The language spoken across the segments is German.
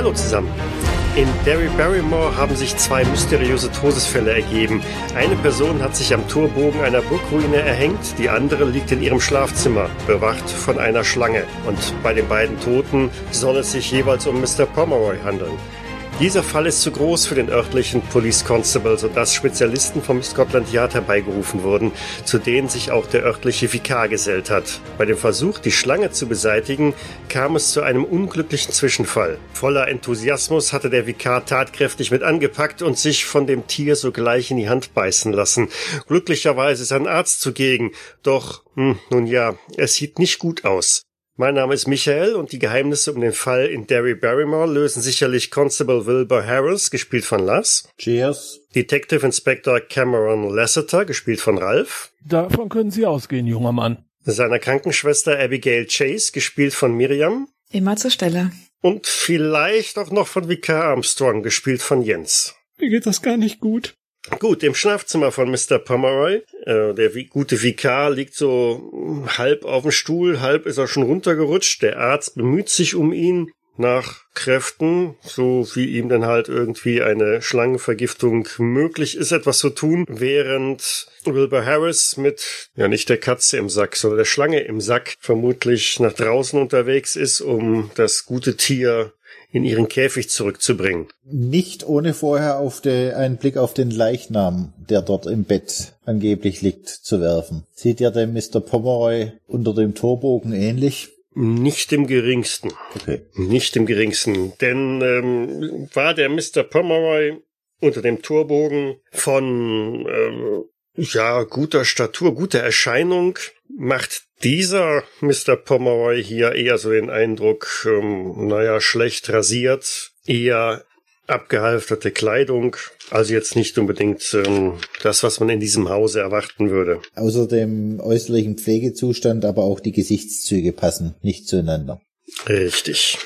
Hallo zusammen. In Derry Barrymore haben sich zwei mysteriöse Todesfälle ergeben. Eine Person hat sich am Torbogen einer Burgruine erhängt, die andere liegt in ihrem Schlafzimmer, bewacht von einer Schlange. Und bei den beiden Toten soll es sich jeweils um Mr. Pomeroy handeln. Dieser Fall ist zu groß für den örtlichen Police Constable, sodass Spezialisten vom Scotland Yard herbeigerufen wurden, zu denen sich auch der örtliche Vikar gesellt hat. Bei dem Versuch, die Schlange zu beseitigen, kam es zu einem unglücklichen Zwischenfall. Voller Enthusiasmus hatte der Vikar tatkräftig mit angepackt und sich von dem Tier sogleich in die Hand beißen lassen. Glücklicherweise ist ein Arzt zugegen, doch, hm, nun ja, es sieht nicht gut aus. Mein Name ist Michael und die Geheimnisse um den Fall in Derry Barrymore lösen sicherlich Constable Wilbur Harris, gespielt von Lass. Cheers. Detective Inspector Cameron Lasseter, gespielt von Ralph. Davon können Sie ausgehen, junger Mann. Seiner Krankenschwester Abigail Chase, gespielt von Miriam. Immer zur Stelle. Und vielleicht auch noch von Vicar Armstrong, gespielt von Jens. Mir geht das gar nicht gut. Gut, im Schlafzimmer von Mr. Pomeroy. Äh, der gute Vikar liegt so halb auf dem Stuhl, halb ist er schon runtergerutscht. Der Arzt bemüht sich um ihn nach Kräften, so wie ihm dann halt irgendwie eine Schlangenvergiftung möglich ist, etwas zu tun, während Wilbur Harris mit, ja nicht der Katze im Sack, sondern der Schlange im Sack vermutlich nach draußen unterwegs ist, um das gute Tier in ihren Käfig zurückzubringen. Nicht ohne vorher auf de, einen Blick auf den Leichnam, der dort im Bett angeblich liegt, zu werfen. Sieht ja der Mr. Pomeroy unter dem Torbogen ähnlich? Nicht im geringsten. Okay. Nicht im geringsten. Denn ähm, war der Mr. Pomeroy unter dem Torbogen von ähm, ja guter Statur, guter Erscheinung, macht dieser Mr. Pomeroy hier eher so den Eindruck, ähm, naja, schlecht rasiert, eher abgehalfterte Kleidung, also jetzt nicht unbedingt ähm, das, was man in diesem Hause erwarten würde. Außer dem äußerlichen Pflegezustand, aber auch die Gesichtszüge passen nicht zueinander. Richtig.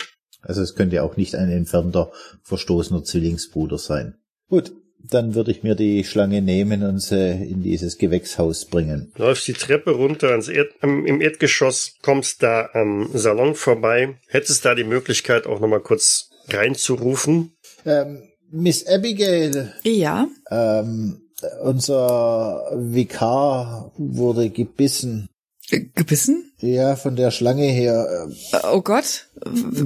Also es könnte auch nicht ein entfernter, verstoßener Zwillingsbruder sein. Gut, dann würde ich mir die Schlange nehmen und sie in dieses Gewächshaus bringen. Läufst die Treppe runter ans Erd ähm, im Erdgeschoss, kommst da am Salon vorbei. Hättest da die Möglichkeit auch nochmal kurz reinzurufen? Ähm, Miss Abigail. Ja. Ähm, unser Vikar wurde gebissen. Gebissen? Ja, von der Schlange her. Oh Gott.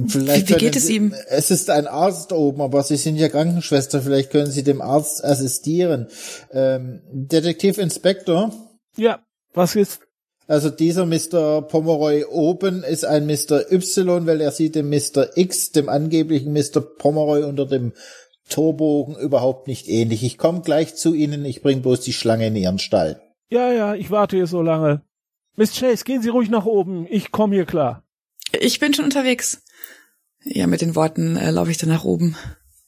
Vielleicht wie, wie geht Sie, es ihm? Es ist ein Arzt oben, aber Sie sind ja Krankenschwester. Vielleicht können Sie dem Arzt assistieren. Ähm, Detektiv Inspektor. Ja, was ist? Also dieser Mr. Pomeroy oben ist ein Mr. Y, weil er sieht dem Mr. X, dem angeblichen Mr. Pomeroy unter dem Torbogen überhaupt nicht ähnlich. Ich komme gleich zu Ihnen, ich bring bloß die Schlange in Ihren Stall. Ja, ja, ich warte hier so lange. Miss Chase, gehen Sie ruhig nach oben. Ich komme hier klar. Ich bin schon unterwegs. Ja, mit den Worten äh, laufe ich dann nach oben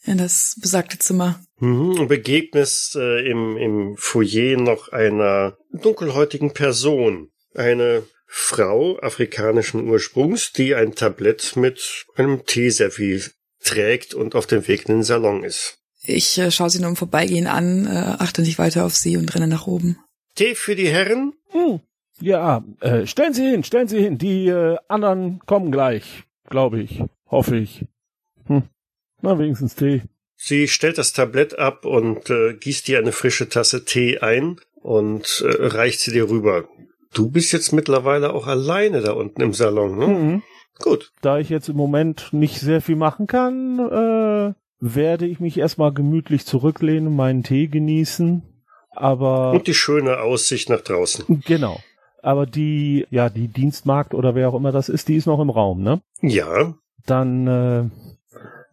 in das besagte Zimmer. Mhm, und begegnest äh, im, im Foyer noch einer dunkelhäutigen Person. Eine Frau afrikanischen Ursprungs, die ein Tablett mit einem Teeservice trägt und auf dem Weg in den Salon ist. Ich äh, schaue sie nur im Vorbeigehen an, äh, achte nicht weiter auf sie und renne nach oben. Tee für die Herren? Hm. Ja, äh, stellen Sie hin, stellen Sie hin. Die äh, anderen kommen gleich, glaube ich, hoffe ich. Hm. Na, wenigstens Tee. Sie stellt das Tablett ab und äh, gießt dir eine frische Tasse Tee ein und äh, reicht sie dir rüber. Du bist jetzt mittlerweile auch alleine da unten im Salon, ne? Mhm. Gut. Da ich jetzt im Moment nicht sehr viel machen kann, äh, werde ich mich erstmal gemütlich zurücklehnen, meinen Tee genießen. Aber. Und die schöne Aussicht nach draußen. Genau. Aber die, ja, die Dienstmarkt oder wer auch immer das ist, die ist noch im Raum, ne? Ja. Dann äh,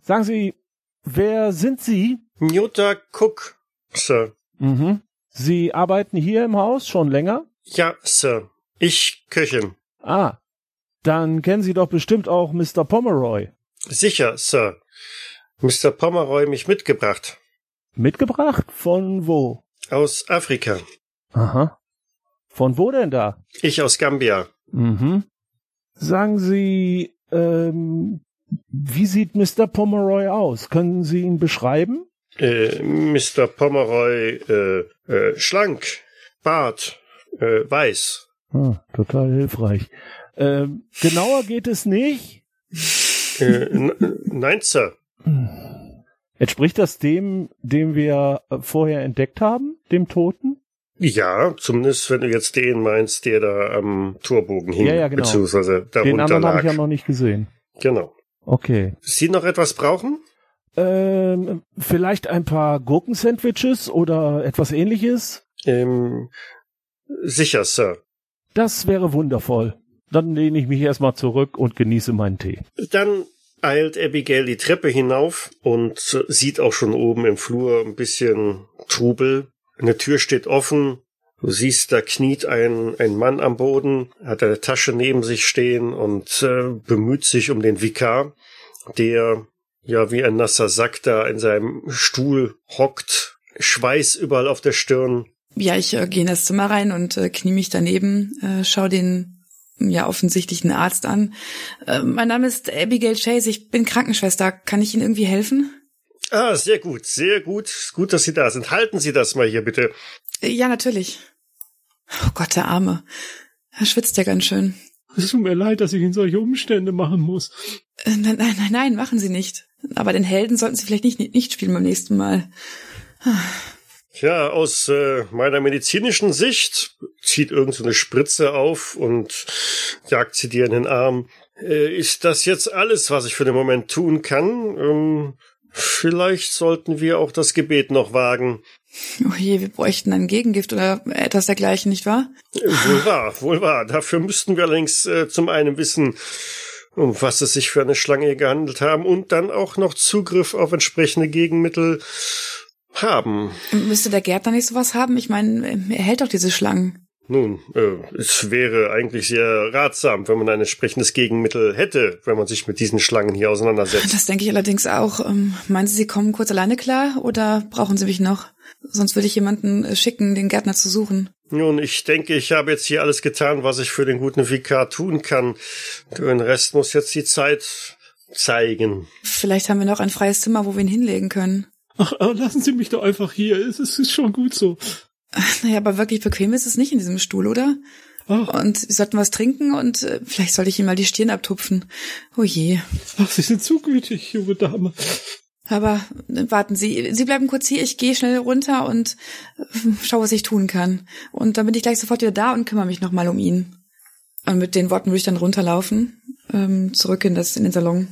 sagen Sie, wer sind Sie? Newta Cook, Sir. Mhm. Sie arbeiten hier im Haus schon länger? Ja, Sir. Ich Köchin. Ah. Dann kennen Sie doch bestimmt auch Mr. Pomeroy. Sicher, Sir. Mr. Pomeroy mich mitgebracht. Mitgebracht? Von wo? Aus Afrika. Aha. Von wo denn da? Ich aus Gambia. Mhm. Sagen Sie, ähm, wie sieht Mr. Pomeroy aus? Können Sie ihn beschreiben? Äh, Mr. Pomeroy, äh, äh, schlank, Bart, äh, weiß. Ah, total hilfreich. Ähm, genauer geht es nicht? Äh, nein, Sir. Entspricht das dem, den wir äh, vorher entdeckt haben, dem Toten? Ja, zumindest wenn du jetzt den meinst, der da am Torbogen hing, Ja, ja, genau. beziehungsweise Den darunter anderen habe ich ja noch nicht gesehen. Genau. Okay. Sie noch etwas brauchen? Ähm, vielleicht ein paar Gurkensandwiches oder etwas ähnliches? Ähm, sicher, Sir. Das wäre wundervoll. Dann lehne ich mich erstmal zurück und genieße meinen Tee. Dann eilt Abigail die Treppe hinauf und sieht auch schon oben im Flur ein bisschen Trubel. Eine Tür steht offen. Du siehst, da kniet ein, ein Mann am Boden, hat eine Tasche neben sich stehen und äh, bemüht sich um den Vikar, der ja wie ein nasser Sack da in seinem Stuhl hockt, Schweiß überall auf der Stirn. Ja, ich äh, gehe in das Zimmer rein und äh, knie mich daneben, äh, schau den ja offensichtlichen Arzt an. Äh, mein Name ist Abigail Chase, ich bin Krankenschwester. Kann ich Ihnen irgendwie helfen? Ah, sehr gut, sehr gut. Gut, dass Sie da sind. Halten Sie das mal hier bitte. Ja, natürlich. Oh Gott, der Arme. Er schwitzt ja ganz schön. Es tut mir leid, dass ich in solche Umstände machen muss. Äh, Nein, nein, nein, nein, machen Sie nicht. Aber den Helden sollten Sie vielleicht nicht, nicht spielen beim nächsten Mal. Ja, aus äh, meiner medizinischen Sicht zieht irgend so eine Spritze auf und jagt sie dir in den Arm. Äh, ist das jetzt alles, was ich für den Moment tun kann? Ähm, vielleicht sollten wir auch das Gebet noch wagen. Oh je, wir bräuchten ein Gegengift oder etwas dergleichen, nicht wahr? Wohl wahr, wohl wahr. Dafür müssten wir allerdings äh, zum einen wissen, um was es sich für eine Schlange gehandelt haben und dann auch noch Zugriff auf entsprechende Gegenmittel haben. Müsste der Gärtner nicht sowas haben? Ich meine, er hält doch diese Schlangen. Nun, äh, es wäre eigentlich sehr ratsam, wenn man ein entsprechendes Gegenmittel hätte, wenn man sich mit diesen Schlangen hier auseinandersetzt. Das denke ich allerdings auch. Ähm, meinen Sie, Sie kommen kurz alleine klar oder brauchen Sie mich noch? Sonst würde ich jemanden äh, schicken, den Gärtner zu suchen. Nun, ich denke, ich habe jetzt hier alles getan, was ich für den guten Vikar tun kann. Den Rest muss jetzt die Zeit zeigen. Vielleicht haben wir noch ein freies Zimmer, wo wir ihn hinlegen können. Ach, äh, lassen Sie mich doch einfach hier. Es ist, ist schon gut so. Naja, aber wirklich bequem ist es nicht in diesem Stuhl, oder? Ach, Und wir sollten was trinken und äh, vielleicht sollte ich ihm mal die Stirn abtupfen. Oh je. ach, Sie sind zu gütig, junge Dame. Aber äh, warten Sie, Sie bleiben kurz hier, ich gehe schnell runter und äh, schau, was ich tun kann. Und dann bin ich gleich sofort wieder da und kümmere mich nochmal um ihn. Und mit den Worten würde ich dann runterlaufen, ähm, zurück in, das, in den Salon.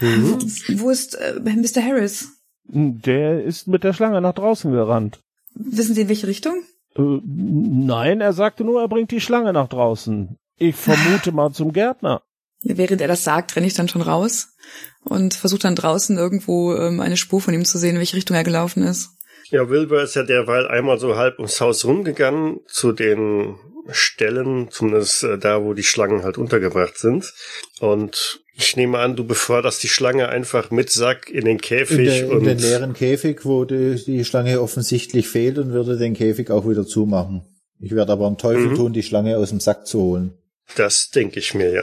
Wo ist äh, Mr. Harris? Der ist mit der Schlange nach draußen gerannt. Wissen Sie in welche Richtung? Äh, nein, er sagte nur, er bringt die Schlange nach draußen. Ich vermute mal zum Gärtner. Während er das sagt, renne ich dann schon raus und versuche dann draußen irgendwo ähm, eine Spur von ihm zu sehen, in welche Richtung er gelaufen ist. Ja, Wilbur ist ja derweil einmal so halb ums Haus rumgegangen zu den Stellen, zumindest äh, da, wo die Schlangen halt untergebracht sind. Und ich nehme an, du beförderst die Schlange einfach mit Sack in den In, Käfig der, in und den leeren Käfig, wo die, die Schlange offensichtlich fehlt und würde den Käfig auch wieder zumachen. Ich werde aber einen Teufel Mhm. tun, die Schlange aus dem Sack zu holen. das denke ich mir ja.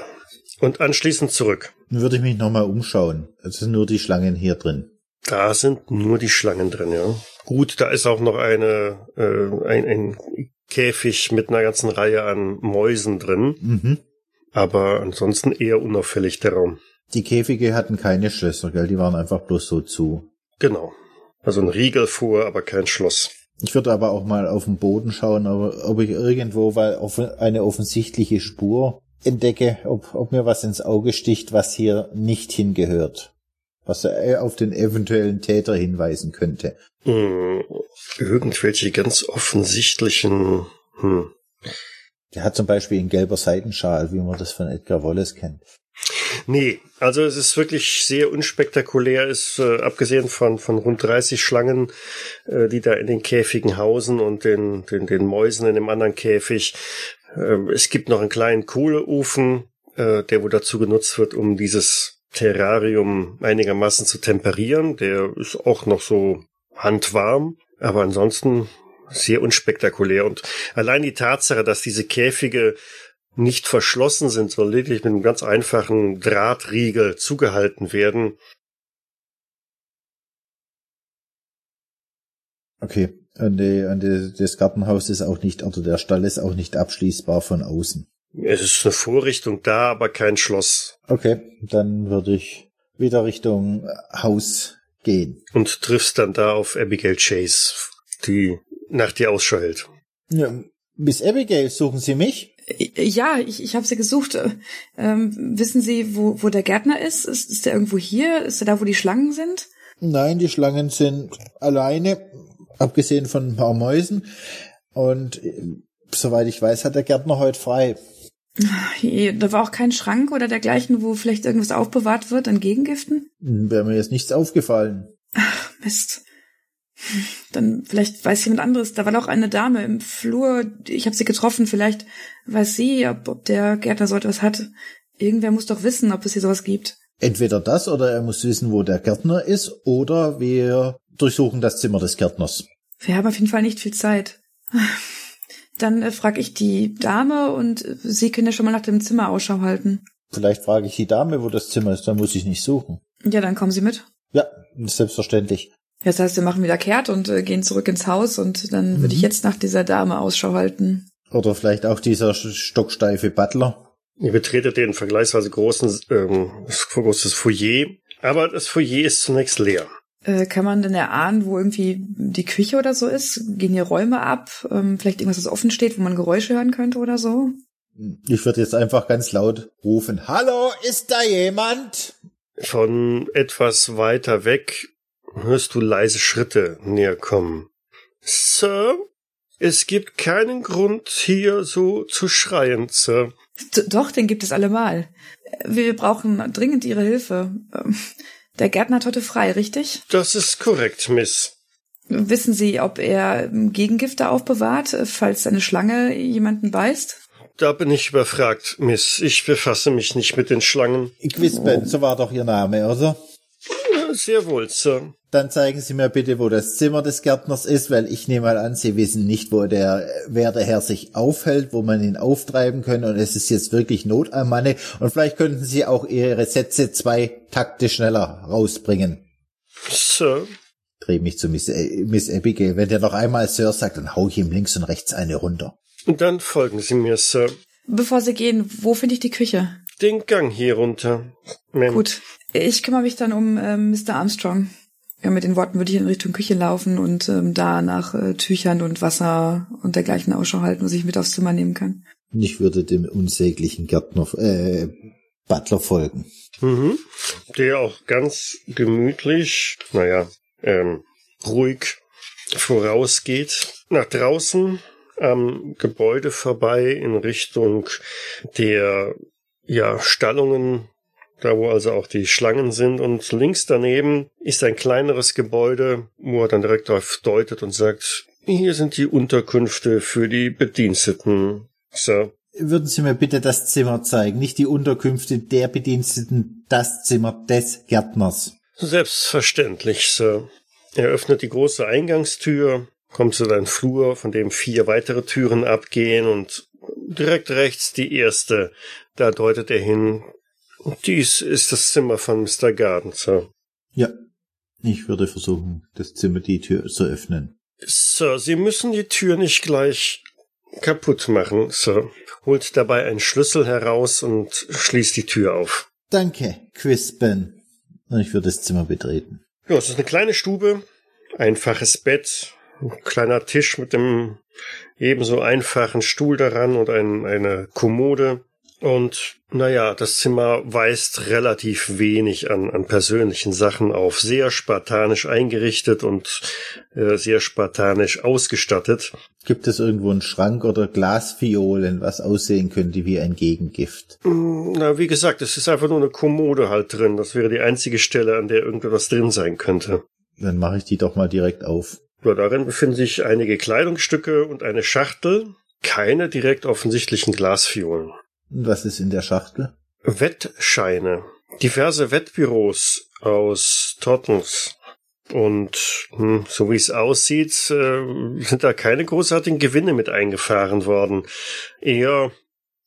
Und anschließend zurück. Dann würde ich mich nochmal umschauen. Es sind nur die Schlangen hier drin. Da sind nur die Schlangen drin, ja. Gut, da ist auch noch eine, äh, ein, ein Käfig mit einer ganzen Reihe an Mäusen drin, Mhm. Aber ansonsten eher unauffällig der Raum. Die Käfige hatten keine Schlösser, gell? Die waren einfach bloß so zu. Genau. Also ein Riegel vor, aber kein Schloss. Ich würde aber auch mal auf den Boden schauen, ob, ich irgendwo weil eine offensichtliche Spur entdecke, ob, ob mir was ins Auge sticht, was hier nicht hingehört. Was äh, auf den eventuellen Täter hinweisen könnte. Hm, irgendwelche ganz offensichtlichen, hm. Der hat zum Beispiel einen gelber Seidenschal, wie man das von Edgar Wallace kennt. Nee, also es ist wirklich sehr unspektakulär, ist äh, abgesehen von, von rund 30 Schlangen, äh, die da in den Käfigen hausen und den, den, den Mäusen in dem anderen Käfig. Ähm, es gibt noch einen kleinen Kohleofen, äh, der wohl dazu genutzt wird, um dieses Terrarium einigermaßen zu temperieren. Der ist auch noch so handwarm, aber ansonsten sehr unspektakulär. Und allein die Tatsache, dass diese Käfige nicht verschlossen sind, sondern lediglich mit einem ganz einfachen Drahtriegel zugehalten werden. Okay. Und, die, und die, das Gartenhaus ist auch nicht, oder der Stall ist auch nicht abschließbar von außen. Es ist eine Vorrichtung da, aber kein Schloss. Okay, dann würde ich wieder Richtung Haus gehen. Und triffst dann da auf Abigail Chase, die nach dir Ausschau hält. Ja, Miss Abigail, suchen Sie mich? Ja, ich, ich habe sie gesucht. Ähm, wissen Sie, wo, wo der Gärtner ist? ist? Ist der irgendwo hier? Ist er da, wo die Schlangen sind? Nein, die Schlangen sind alleine, abgesehen von ein paar Mäusen. Und äh, soweit ich weiß, hat der Gärtner heute frei. Da war auch kein Schrank oder dergleichen, wo vielleicht irgendwas aufbewahrt wird an Gegengiften? Wäre mir jetzt nichts aufgefallen. Ach, Mist. Dann vielleicht weiß jemand anderes. Da war noch eine Dame im Flur. Ich habe sie getroffen. Vielleicht weiß sie, ob, ob der Gärtner so etwas hat. Irgendwer muss doch wissen, ob es hier sowas gibt. Entweder das oder er muss wissen, wo der Gärtner ist, oder wir durchsuchen das Zimmer des Gärtners. Wir haben auf jeden Fall nicht viel Zeit. Dann äh, frage ich die Dame und äh, Sie können ja schon mal nach dem Zimmer Ausschau halten. Vielleicht frage ich die Dame, wo das Zimmer ist, dann muss ich nicht suchen. Ja, dann kommen Sie mit. Ja, selbstverständlich. Das heißt, wir machen wieder kehrt und äh, gehen zurück ins Haus und dann würde ich jetzt nach dieser Dame Ausschau halten. Oder vielleicht auch dieser stocksteife Butler. Ihr betretet den vergleichsweise großen, ähm, großes Foyer, aber das Foyer ist zunächst leer. Äh, kann man denn erahnen, wo irgendwie die Küche oder so ist? Gehen hier Räume ab? Ähm, vielleicht irgendwas, das offen steht, wo man Geräusche hören könnte oder so? Ich würde jetzt einfach ganz laut rufen. Hallo, ist da jemand? Von etwas weiter weg hörst du leise Schritte näher kommen. Sir, es gibt keinen Grund, hier so zu schreien, Sir. Doch, den gibt es allemal. Wir brauchen dringend Ihre Hilfe. Ähm, Der Gärtner hat heute frei, richtig? Das ist korrekt, Miss. Wissen Sie, ob er Gegengifte aufbewahrt, falls eine Schlange jemanden beißt? Da bin ich überfragt, Miss. Ich befasse mich nicht mit den Schlangen. Quisben, so war doch Ihr Name, oder? Ja, sehr wohl, Sir. Dann zeigen Sie mir bitte, wo das Zimmer des Gärtners ist, weil ich nehme mal an, Sie wissen nicht, wo der werte Herr sich aufhält, wo man ihn auftreiben kann und es ist jetzt wirklich Not am Manne und vielleicht könnten Sie auch Ihre Sätze zwei Takte schneller rausbringen. Sir. Dreh mich zu Miss, äh, Miss Abigail. Wenn der noch einmal Sir sagt, dann hau ich ihm links und rechts eine runter. Dann folgen Sie mir, Sir. Bevor Sie gehen, wo finde ich die Küche? Den Gang hier runter. Ma'am. Gut. Ich kümmere mich dann um ähm, Mr. Armstrong. Ja, mit den Worten würde ich in Richtung Küche laufen und ähm, da nach äh, Tüchern und Wasser und dergleichen Ausschau halten, was ich mit aufs Zimmer nehmen kann. Ich würde dem unsäglichen Gärtner, äh, Butler folgen. Mhm. Der auch ganz gemütlich, naja, ähm, ruhig vorausgeht. Nach draußen am Gebäude vorbei in Richtung der ja, Stallungen da wo also auch die Schlangen sind. Und links daneben ist ein kleineres Gebäude, wo er dann direkt darauf deutet und sagt, hier sind die Unterkünfte für die Bediensteten, Sir. Würden Sie mir bitte das Zimmer zeigen, nicht die Unterkünfte der Bediensteten, das Zimmer des Gärtners. Selbstverständlich, Sir. Er öffnet die große Eingangstür, kommt zu deinem Flur, von dem vier weitere Türen abgehen und direkt rechts die erste. Da deutet er hin, dies ist das Zimmer von Mr. Garden, Sir. Ja, ich würde versuchen, das Zimmer, die Tür zu öffnen. Sir, Sie müssen die Tür nicht gleich kaputt machen, Sir. Holt dabei einen Schlüssel heraus und schließt die Tür auf. Danke, Quispen. Und ich würde das Zimmer betreten. Ja, es ist eine kleine Stube, einfaches Bett, ein kleiner Tisch mit dem ebenso einfachen Stuhl daran und ein, eine Kommode. Und naja, das Zimmer weist relativ wenig an, an persönlichen Sachen auf. Sehr spartanisch eingerichtet und äh, sehr spartanisch ausgestattet. Gibt es irgendwo einen Schrank oder Glasfiolen, was aussehen könnte wie ein Gegengift? Na, wie gesagt, es ist einfach nur eine Kommode halt drin. Das wäre die einzige Stelle, an der irgendwas drin sein könnte. Dann mache ich die doch mal direkt auf. Ja, darin befinden sich einige Kleidungsstücke und eine Schachtel. Keine direkt offensichtlichen Glasfiolen. Was ist in der Schachtel? Wettscheine. Diverse Wettbüros aus Tottens. Und hm, so wie es aussieht, äh, sind da keine großartigen Gewinne mit eingefahren worden. Eher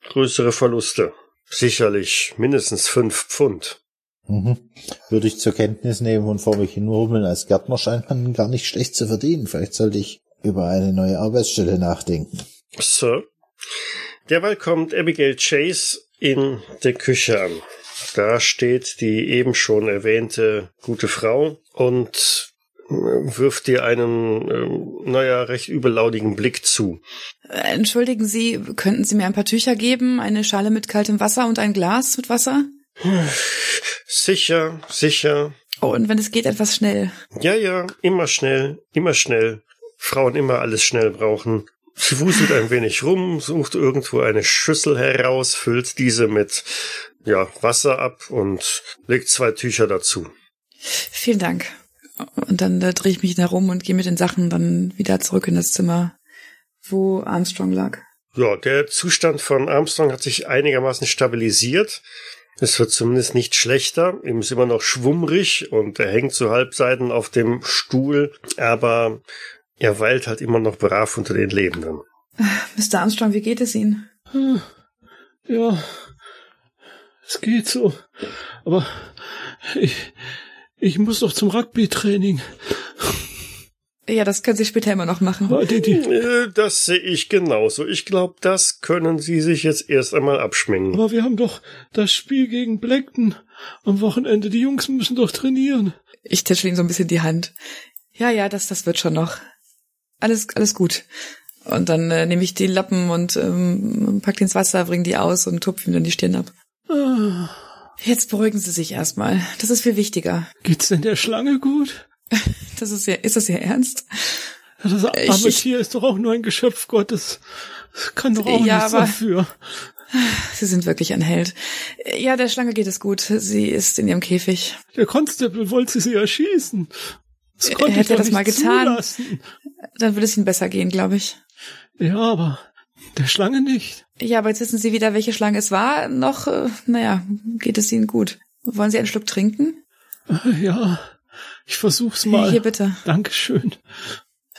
größere Verluste. Sicherlich mindestens fünf Pfund. Mhm. Würde ich zur Kenntnis nehmen und vor mich hinmurmeln. Als Gärtner scheint man gar nicht schlecht zu verdienen. Vielleicht sollte ich über eine neue Arbeitsstelle nachdenken. Sir? Derweil kommt Abigail Chase in der Küche an. Da steht die eben schon erwähnte gute Frau und äh, wirft dir einen, äh, naja, recht übellautigen Blick zu. Äh, Entschuldigen Sie, könnten Sie mir ein paar Tücher geben, eine Schale mit kaltem Wasser und ein Glas mit Wasser? Sicher, sicher. Oh, und wenn es geht, etwas schnell. Ja, ja, immer schnell, immer schnell. Frauen immer alles schnell brauchen. Sie wuselt ein wenig rum, sucht irgendwo eine Schüssel heraus, füllt diese mit ja, Wasser ab und legt zwei Tücher dazu. Vielen Dank. Und dann da drehe ich mich herum und gehe mit den Sachen dann wieder zurück in das Zimmer, wo Armstrong lag. Ja, der Zustand von Armstrong hat sich einigermaßen stabilisiert. Es wird zumindest nicht schlechter. Ihm ist immer noch schwummrig und er hängt zu Halbseiten auf dem Stuhl, aber er weilt halt immer noch brav unter den Lebenden. Mr. Armstrong, wie geht es Ihnen? Ja, es geht so. Aber ich, ich muss doch zum Rugby-Training. Ja, das können Sie später immer noch machen. Äh, Das sehe ich genauso. Ich glaube, das können Sie sich jetzt erst einmal abschminken. aber wir haben doch das Spiel gegen Blackton am Wochenende. Die Jungs müssen doch trainieren. Ich tätschel ihm so ein bisschen die Hand. Ja, ja, das, das wird schon noch. Alles, alles gut. Und dann äh, nehme ich die Lappen und ähm, pack die ins Wasser, bring die aus und tupfe ihm dann die Stirn ab. Jetzt beruhigen Sie sich erstmal. Das ist viel wichtiger. geht's denn der Schlange gut? Das ist ja, ist das ja ernst? Das arme Ich- ich- Tier ist doch auch nur ein Geschöpf Gottes. Das kann doch auch Ja, nichts aber- dafür. Sie sind wirklich ein Held. Ja, der Schlange geht es gut. Sie ist in ihrem Käfig. Der Constable wollte sie erschießen. Das konnte ich hätte er doch das mal getan? zulassen. Dann würde es Ihnen besser gehen, glaube ich. Ja, aber der Schlange nicht. Ja, aber jetzt wissen Sie wieder, welche Schlange es war. Noch, äh, naja, geht es Ihnen gut. Wollen Sie einen Schluck trinken? Äh, Ja, ich versuch's mal. Hier bitte. Dankeschön.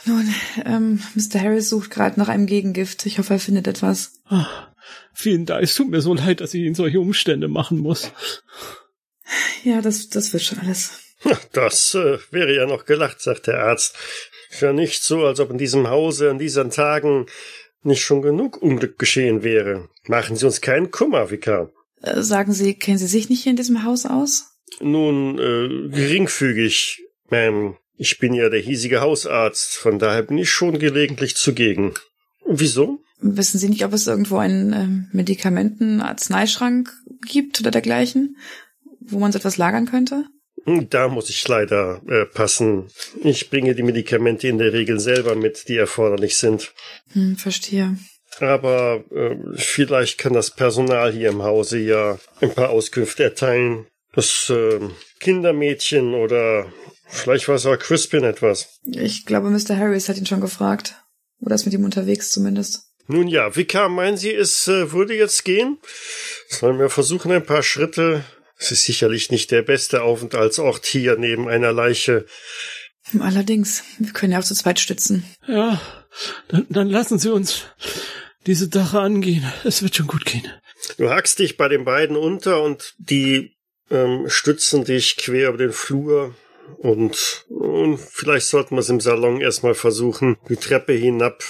Nun, ähm, Mr. Harris sucht gerade nach einem Gegengift. Ich hoffe, er findet etwas. Ah, vielen Dank. Es tut mir so leid, dass ich Ihnen solche Umstände machen muss. Ja, das, das wird schon alles. Das äh, wäre ja noch gelacht, sagt der Arzt. Ja nicht so, als ob in diesem Hause an diesen Tagen nicht schon genug Unglück geschehen wäre. Machen Sie uns keinen Kummer, Vikar. Äh, sagen Sie, kennen Sie sich nicht hier in diesem Haus aus? Nun, äh, geringfügig, Ma'am. Ich bin ja der hiesige Hausarzt, von daher bin ich schon gelegentlich zugegen. Wieso? Wissen Sie nicht, ob es irgendwo einen ähm, Medikamenten-Arzneischrank gibt oder dergleichen, wo man so etwas lagern könnte? Da muss ich leider äh, passen. Ich bringe die Medikamente in der Regel selber mit, die erforderlich sind. Hm, verstehe. Aber äh, vielleicht kann das Personal hier im Hause ja ein paar Auskünfte erteilen. Das äh, Kindermädchen oder vielleicht weiß auch Crispin etwas. Ich glaube, Mr. Harris hat ihn schon gefragt. Oder ist mit ihm unterwegs zumindest. Nun ja, Vika, meinen Sie, es äh, würde jetzt gehen? Sollen wir versuchen, ein paar Schritte? Es ist sicherlich nicht der beste Aufenthaltsort hier neben einer Leiche. Allerdings, wir können ja auch zu zweit stützen. Ja, dann, dann lassen Sie uns diese Sache angehen. Es wird schon gut gehen. Du hackst dich bei den beiden unter und die ähm, stützen dich quer über den Flur. Und, und vielleicht sollten wir es im Salon erstmal versuchen. Die Treppe hinab,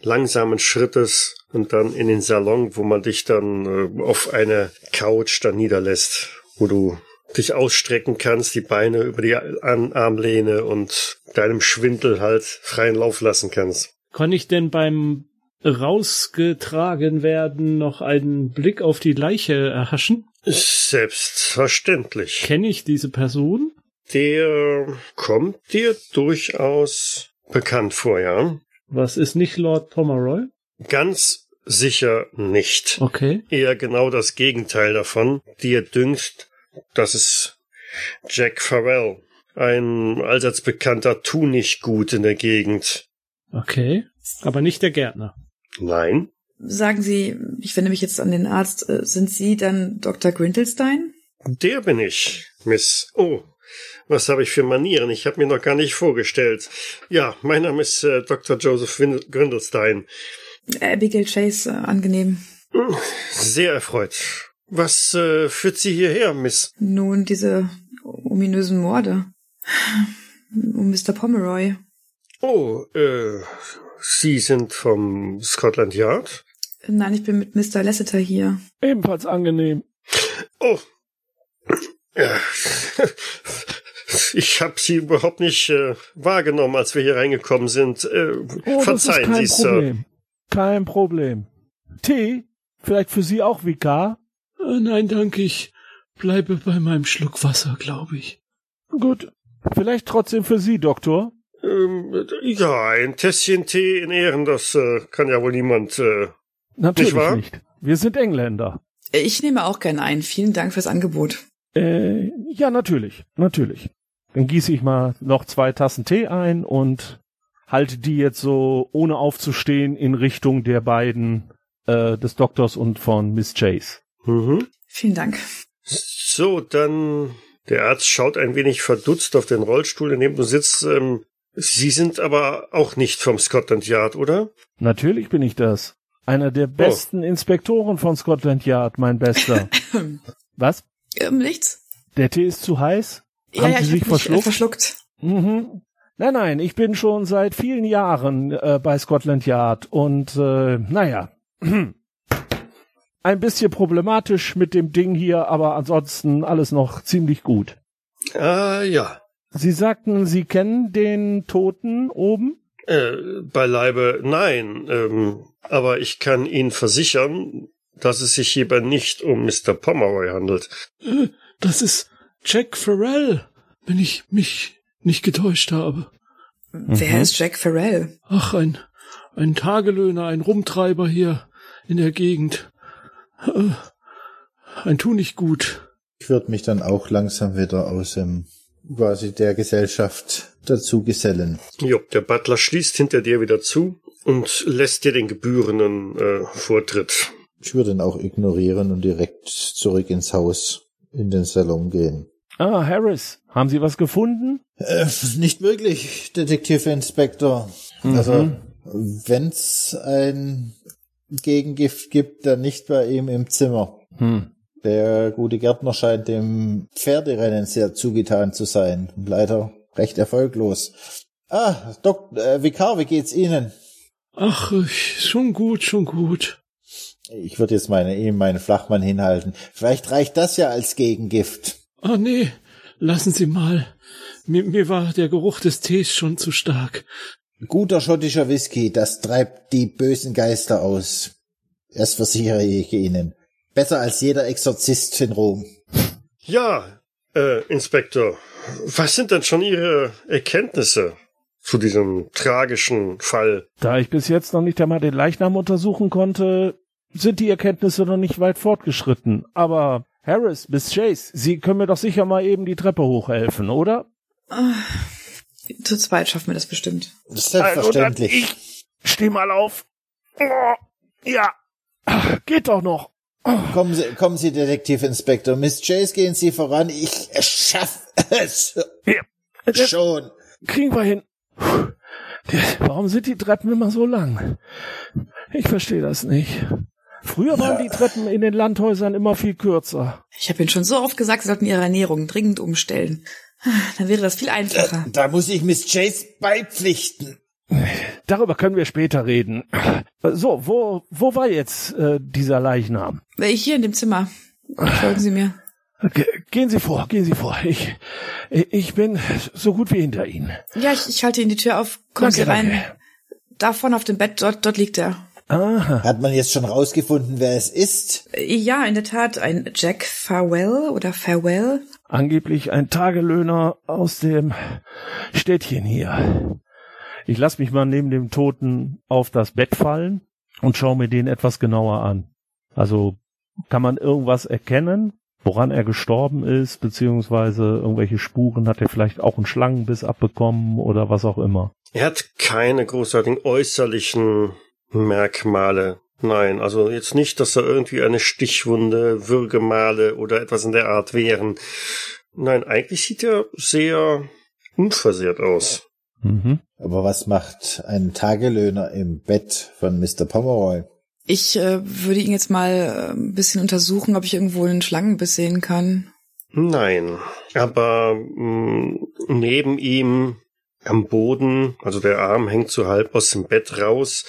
langsamen Schrittes und dann in den Salon, wo man dich dann äh, auf eine Couch dann niederlässt, wo du dich ausstrecken kannst, die Beine über die Armlehne und deinem Schwindel halt freien Lauf lassen kannst. Kann ich denn beim rausgetragen werden noch einen Blick auf die Leiche erhaschen? Selbstverständlich. Kenne ich diese Person? Der kommt dir durchaus bekannt vor, ja? Was ist nicht Lord Pomeroy? Ganz sicher nicht. Okay. Eher genau das Gegenteil davon. Dir dünkt, das ist Jack Farrell. Ein allseits bekannter Tunichtgut in der Gegend. Okay. Aber nicht der Gärtner. Nein? Sagen Sie, ich wende mich jetzt an den Arzt, äh, sind Sie dann Dr. Grindelstein? Der bin ich, Miss. Oh, was habe ich für Manieren? Ich habe mir noch gar nicht vorgestellt. Ja, mein Name ist äh, Dr. Joseph Win Grindelstein. Abigail Chase, äh, angenehm. Sehr erfreut. Was äh, führt Sie hierher, Miss? Nun, diese ominösen Morde. Um Mr. Pomeroy. Oh, äh, Sie sind vom Scotland Yard? Nein, ich bin mit Mr. Lasseter hier. Ebenfalls angenehm. Oh, Ja. Ich habe Sie überhaupt nicht äh, wahrgenommen, als wir hier reingekommen sind. Äh, Oh, verzeihen das Sie, ist kein Sir. Problem. Kein Problem. Tee? Vielleicht für Sie auch Vikar? Äh, nein, danke, ich bleibe bei meinem Schluck Wasser, glaube ich. Gut. Vielleicht trotzdem für Sie, Doktor? Ähm, ja, ein Tässchen Tee in Ehren, das äh, kann ja wohl niemand. Äh, Natürlich Nicht wahr? nicht. Wir sind Engländer. Ich nehme auch gerne ein. Vielen Dank fürs Angebot. Äh, ja, natürlich. Natürlich. Dann gieße ich mal noch zwei Tassen Tee ein und halte die jetzt so, ohne aufzustehen, in Richtung der beiden, äh, des Doktors und von Miss Chase. Mhm. Vielen Dank. So, dann der Arzt schaut ein wenig verdutzt auf den Rollstuhl, in dem du sitzt. Ähm, Sie sind aber auch nicht vom Scotland Yard, oder? Natürlich bin ich das. Einer der besten Inspektoren von Scotland Yard, mein Bester. Was? Ähm, nichts? Der Tee ist zu heiß? Ja, Haben ja, Sie ich sich hab mich verschluckt? äh, verschluckt. Mhm. Nein, nein, ich bin schon seit vielen Jahren äh, bei Scotland Yard und äh, naja, ein bisschen problematisch mit dem Ding hier, aber ansonsten alles noch ziemlich gut. Ah, ja. Sie sagten, Sie kennen den Toten oben? Äh, beileibe nein. Ähm, aber ich kann Ihnen versichern, dass es sich hierbei nicht um Mr. Pomeroy handelt. Äh, das ist Jack Farrell, wenn ich mich nicht getäuscht habe. Wer ist Jack Farrell? Ach, ein, ein Tagelöhner, ein Rumtreiber hier in der Gegend. Ein Tu nicht gut. Ich würde mich dann auch langsam wieder aus dem quasi der Gesellschaft dazu gesellen. Jupp, der Butler schließt hinter dir wieder zu und lässt dir den gebührenden äh, Vortritt. Ich würde ihn auch ignorieren und direkt zurück ins Haus in den Salon gehen. Ah, Harris, haben Sie was gefunden? Äh, nicht wirklich, Detektivinspektor. Also, wenn's ein Gegengift gibt, dann nicht bei ihm im Zimmer. Hm. Der gute Gärtner scheint dem Pferderennen sehr zugetan zu sein. Leider recht erfolglos. Ah, Dok äh, Vikar, wie geht's Ihnen? Ach, schon gut, schon gut. Ich würde jetzt meine, ihm meinen Flachmann hinhalten. Vielleicht reicht das ja als Gegengift. Ah, nee, lassen Sie mal. Mir, mir war der Geruch des Tees schon zu stark. Guter schottischer Whisky, das treibt die bösen Geister aus. Das versichere ich Ihnen. Besser als jeder Exorzist in Rom. Ja, äh, Inspektor, was sind denn schon Ihre Erkenntnisse zu diesem tragischen Fall? Da ich bis jetzt noch nicht einmal den Leichnam untersuchen konnte, sind die Erkenntnisse noch nicht weit fortgeschritten. Aber Harris, Miss Chase, Sie können mir doch sicher mal eben die Treppe hochhelfen, oder? Zu zweit schaffen wir das bestimmt. Selbstverständlich. Also, ich steh mal auf. Oh, ja, Ach, geht doch noch. Kommen Sie, kommen Sie, Detektivinspektor. Miss Chase, gehen Sie voran. Ich schaff es Ja, das schon. kriegen wir hin. Warum sind die Treppen immer so lang? Ich verstehe das nicht. Früher waren die Treppen in den Landhäusern immer viel kürzer. Ich habe Ihnen schon so oft gesagt, Sie sollten Ihre Ernährung dringend umstellen. Dann wäre das viel einfacher. Da muss ich Miss Chase beipflichten. Darüber können wir später reden. So, wo, wo war jetzt äh, dieser Leichnam? Äh, Hier in dem Zimmer. Folgen Sie mir. Ge gehen Sie vor, gehen Sie vor. Ich, ich bin so gut wie hinter Ihnen. Ja, ich, ich halte Ihnen die Tür auf. Kommen Danke, Sie rein. danke. Da vorne auf dem Bett, dort, dort liegt er. Aha. Hat man jetzt schon rausgefunden, wer es ist? Äh, Ja, in der Tat, ein Jack Farwell oder Farewell. Angeblich ein Tagelöhner aus dem Städtchen hier. Ich lass mich mal neben dem Toten auf das Bett fallen und schaue mir den etwas genauer an. Also kann man irgendwas erkennen, woran er gestorben ist, beziehungsweise irgendwelche Spuren hat er vielleicht auch einen Schlangenbiss abbekommen oder was auch immer. Er hat keine großartigen äußerlichen Merkmale. Nein, also jetzt nicht, dass da irgendwie eine Stichwunde, Würgemale oder etwas in der Art wären. Nein, eigentlich sieht er sehr unversehrt aus. Mhm. Aber was macht ein Tagelöhner im Bett von Mr. Pomeroy? Ich äh, würde ihn jetzt mal äh, ein bisschen untersuchen, ob ich irgendwo einen Schlangenbiss sehen kann. Nein, aber mh, neben ihm am Boden, also der Arm hängt so halb aus dem Bett raus,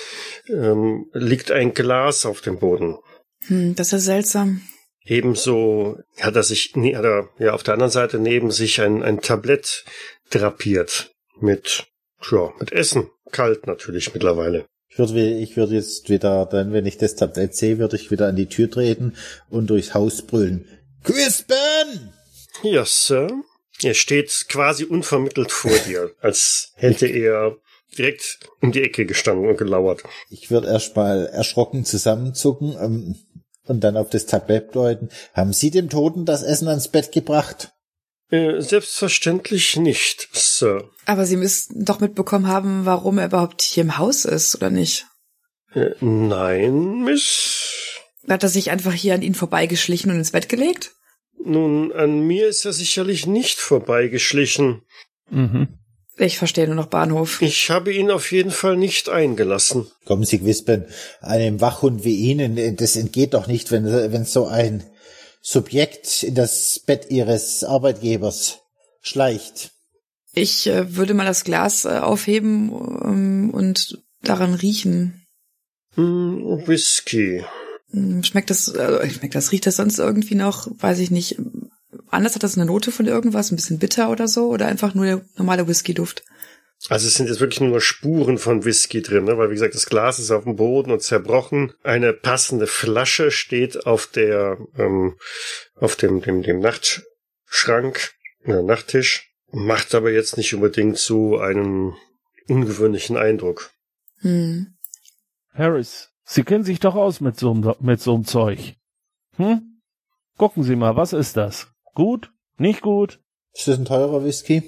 ähm, liegt ein Glas auf dem Boden. Hm, das ist ja seltsam. Ebenso hat er sich, hat er ja auf der anderen Seite neben sich ein, ein Tablett drapiert mit, ja, mit Essen. Kalt natürlich mittlerweile. Ich würde, ich würde jetzt wieder, dann, wenn ich das Tablett sehe, würde ich wieder an die Tür treten und durchs Haus brüllen. Quispen! Ja, Sir. Er steht quasi unvermittelt vor dir, als hätte er direkt um die Ecke gestanden und gelauert. Ich würde erstmal erschrocken zusammenzucken ähm, und dann auf das Tablett deuten. Haben Sie dem Toten das Essen ans Bett gebracht? Äh, selbstverständlich nicht, Sir. Aber Sie müssten doch mitbekommen haben, warum er überhaupt hier im Haus ist, oder nicht? Äh, nein, Miss. Hat er sich einfach hier an ihn vorbeigeschlichen und ins Bett gelegt? Nun, an mir ist er sicherlich nicht vorbeigeschlichen. Mhm. Ich verstehe nur noch Bahnhof. Ich habe ihn auf jeden Fall nicht eingelassen. Kommen Sie, Wispen, einem Wachhund wie Ihnen, das entgeht doch nicht, wenn, wenn so ein Subjekt in das Bett Ihres Arbeitgebers schleicht. Ich äh, würde mal das Glas äh, aufheben ähm, und daran riechen. Hm, Whisky. Hm, Schmeckt das, äh, schmeckt das, riecht das sonst irgendwie noch, weiß ich nicht. Anders hat das eine Note von irgendwas, ein bisschen bitter oder so, oder einfach nur der normale Whisky-Duft. Also es sind jetzt wirklich nur Spuren von Whisky drin, ne? weil wie gesagt, das Glas ist auf dem Boden und zerbrochen. Eine passende Flasche steht auf der, ähm, auf dem, dem, dem Nachtschrank, äh, Nachttisch, macht aber jetzt nicht unbedingt so einen ungewöhnlichen Eindruck. Hm. Harris, Sie kennen sich doch aus mit so, einem- mit so einem Zeug. Hm? Gucken Sie mal, was ist das? Gut? Nicht gut? Ist das ein teurer Whisky?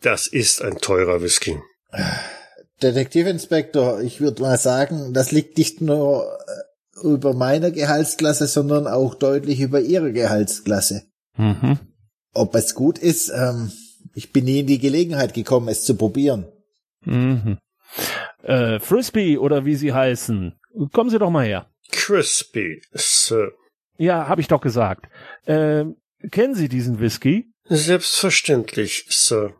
Das ist ein teurer Whisky. Detektivinspektor, ich würde mal sagen, das liegt nicht nur äh, über meiner Gehaltsklasse, sondern auch deutlich über Ihrer Gehaltsklasse. Mhm. Ob es gut ist, ähm, ich bin nie in die Gelegenheit gekommen, es zu probieren. Mhm. Äh, Frisbee oder wie Sie heißen. Kommen Sie doch mal her. Crispy, Sir. Ja, habe ich doch gesagt. Äh, kennen Sie diesen Whisky? Selbstverständlich, Sir.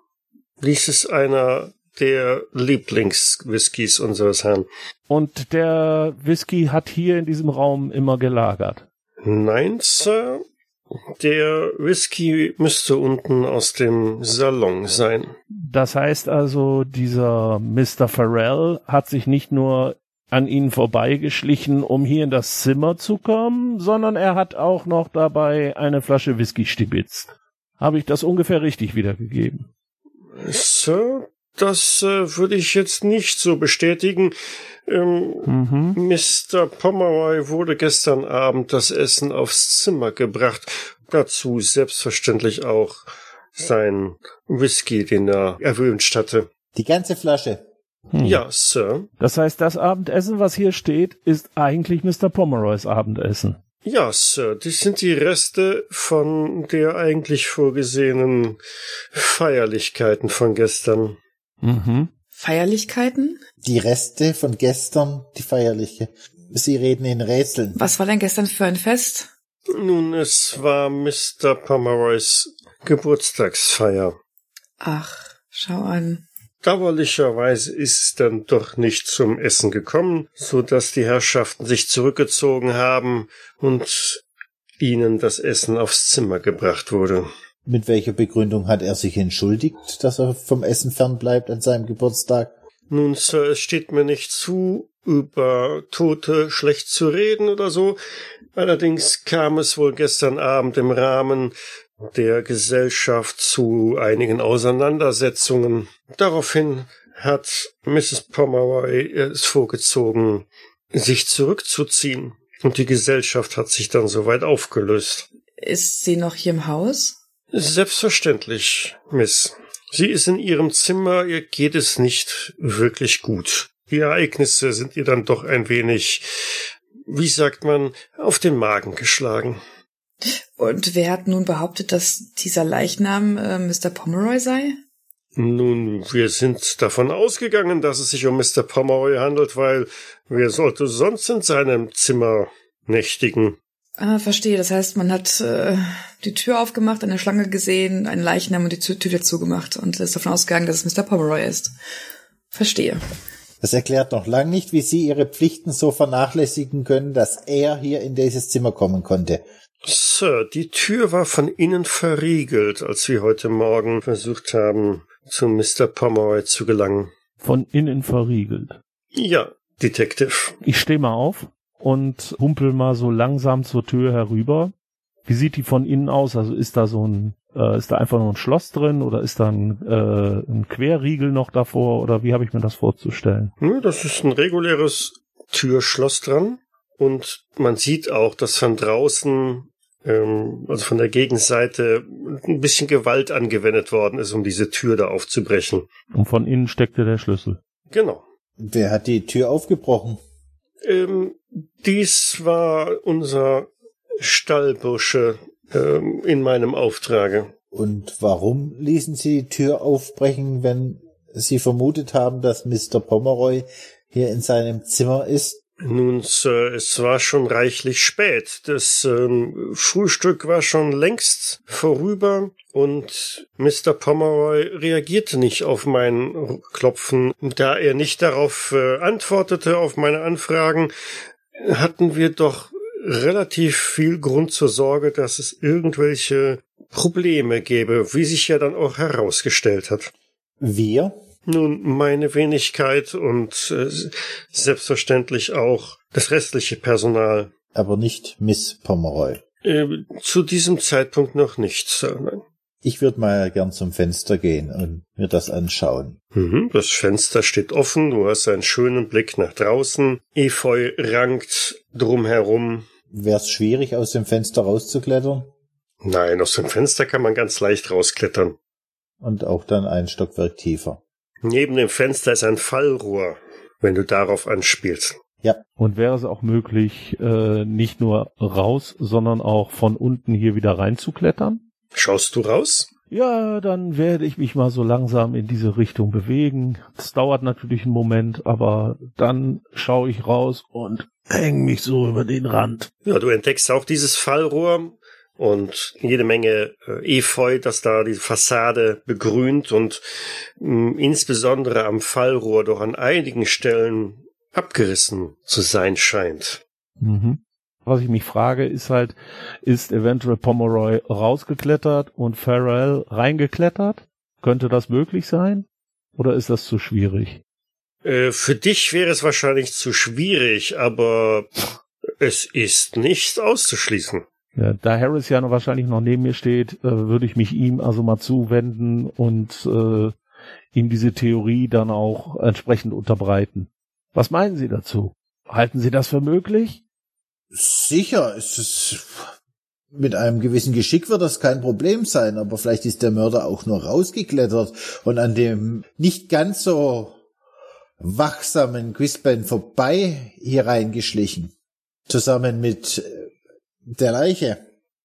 Dies ist einer der Lieblingswhiskys unseres Herrn. Und der Whisky hat hier in diesem Raum immer gelagert. Nein, Sir. Der Whisky müsste unten aus dem Salon sein. Das heißt also, dieser Mr. Farrell hat sich nicht nur an ihnen vorbeigeschlichen, um hier in das Zimmer zu kommen, sondern er hat auch noch dabei eine Flasche Whisky stibitzt. Habe ich das ungefähr richtig wiedergegeben? Sir, das äh, würde ich jetzt nicht so bestätigen. Ähm, Mhm. Mr. Pomeroy wurde gestern Abend das Essen aufs Zimmer gebracht. Dazu selbstverständlich auch sein Whisky, den er erwünscht hatte. Die ganze Flasche. Hm. Ja, Sir. Das heißt, das Abendessen, was hier steht, ist eigentlich Mr. Pomeroys Abendessen. Ja, Sir, das sind die Reste von der eigentlich vorgesehenen Feierlichkeiten von gestern. Mhm. Feierlichkeiten? Die Reste von gestern, die feierliche. Sie reden in Rätseln. Was war denn gestern für ein Fest? Nun, es war Mr. Pomeroys Geburtstagsfeier. Ach, schau an. Dauerlicherweise ist es dann doch nicht zum Essen gekommen, so dass die Herrschaften sich zurückgezogen haben und ihnen das Essen aufs Zimmer gebracht wurde. Mit welcher Begründung hat er sich entschuldigt, dass er vom Essen fernbleibt an seinem Geburtstag? Nun, Sir, es steht mir nicht zu, über Tote schlecht zu reden oder so. Allerdings kam es wohl gestern Abend im Rahmen der Gesellschaft zu einigen Auseinandersetzungen. Daraufhin hat Mrs. Pomeroy es vorgezogen, sich zurückzuziehen. Und die Gesellschaft hat sich dann soweit aufgelöst. Ist sie noch hier im Haus? Selbstverständlich, Miss. Sie ist in ihrem Zimmer, ihr geht es nicht wirklich gut. Die Ereignisse sind ihr dann doch ein wenig, wie sagt man, auf den Magen geschlagen. Und wer hat nun behauptet, dass dieser Leichnam äh, Mr. Pomeroy sei? Nun, wir sind davon ausgegangen, dass es sich um Mr. Pomeroy handelt, weil wer sollte sonst in seinem Zimmer nächtigen? Ah, verstehe. Das heißt, man hat äh, die Tür aufgemacht, eine Schlange gesehen, einen Leichnam und die Tür Tür zugemacht und ist davon ausgegangen, dass es Mr. Pomeroy ist. Verstehe. Das erklärt noch lang nicht, wie Sie Ihre Pflichten so vernachlässigen können, dass er hier in dieses Zimmer kommen konnte. Sir, die Tür war von innen verriegelt, als wir heute Morgen versucht haben, zu Mr. Pomeroy zu gelangen. Von innen verriegelt. Ja, Detective. Ich stehe mal auf und humpel mal so langsam zur Tür herüber. Wie sieht die von innen aus? Also ist da so ein, äh, ist da einfach nur ein Schloss drin oder ist da ein, äh, ein Querriegel noch davor oder wie habe ich mir das vorzustellen? Ja, das ist ein reguläres Türschloss dran und man sieht auch, dass von draußen, ähm, also von der Gegenseite, ein bisschen Gewalt angewendet worden ist, um diese Tür da aufzubrechen. Und von innen steckte der Schlüssel. Genau. Wer hat die Tür aufgebrochen? Ähm, dies war unser Stallbursche ähm, in meinem Auftrage. Und warum ließen Sie die Tür aufbrechen, wenn Sie vermutet haben, dass Mr. Pomeroy hier in seinem Zimmer ist? Nun, Sir, es war schon reichlich spät. Das ähm, Frühstück war schon längst vorüber und Mr. Pomeroy reagierte nicht auf mein Klopfen. Da er nicht darauf äh, antwortete, auf meine Anfragen, hatten wir doch relativ viel Grund zur Sorge, dass es irgendwelche Probleme gäbe, wie sich ja dann auch herausgestellt hat. Wir? Nun, meine Wenigkeit und äh, selbstverständlich auch das restliche Personal. Aber nicht Miss Pomeroy. Äh, zu diesem Zeitpunkt noch nicht, Sir. Nein. Ich würde mal gern zum Fenster gehen und mir das anschauen. Mhm, das Fenster steht offen, du hast einen schönen Blick nach draußen. Efeu rankt drumherum. Wäre es schwierig, aus dem Fenster rauszuklettern? Nein, aus dem Fenster kann man ganz leicht rausklettern. Und auch dann ein Stockwerk tiefer. Neben dem Fenster ist ein Fallrohr, wenn du darauf anspielst. Ja. Und wäre es auch möglich, äh, nicht nur raus, sondern auch von unten hier wieder reinzuklettern? Schaust du raus? Ja, dann werde ich mich mal so langsam in diese Richtung bewegen. Es dauert natürlich einen Moment, aber dann schaue ich raus und häng mich so über den Rand. Ja, du entdeckst auch dieses Fallrohr und jede Menge äh, Efeu, das da die Fassade begrünt und mh, insbesondere am Fallrohr doch an einigen Stellen abgerissen zu sein scheint. Mhm. Was ich mich frage, ist halt, ist eventuell Pomeroy rausgeklettert und Farrell reingeklettert? Könnte das möglich sein? Oder ist das zu schwierig? Äh, für dich wäre es wahrscheinlich zu schwierig, aber es ist nicht auszuschließen. Ja, da Harris ja noch wahrscheinlich noch neben mir steht, äh, würde ich mich ihm also mal zuwenden und äh, ihm diese Theorie dann auch entsprechend unterbreiten. Was meinen Sie dazu? Halten Sie das für möglich? Sicher, es ist mit einem gewissen Geschick wird das kein Problem sein, aber vielleicht ist der Mörder auch nur rausgeklettert und an dem nicht ganz so wachsamen Quisbein vorbei hier reingeschlichen. Zusammen mit äh, der Leiche.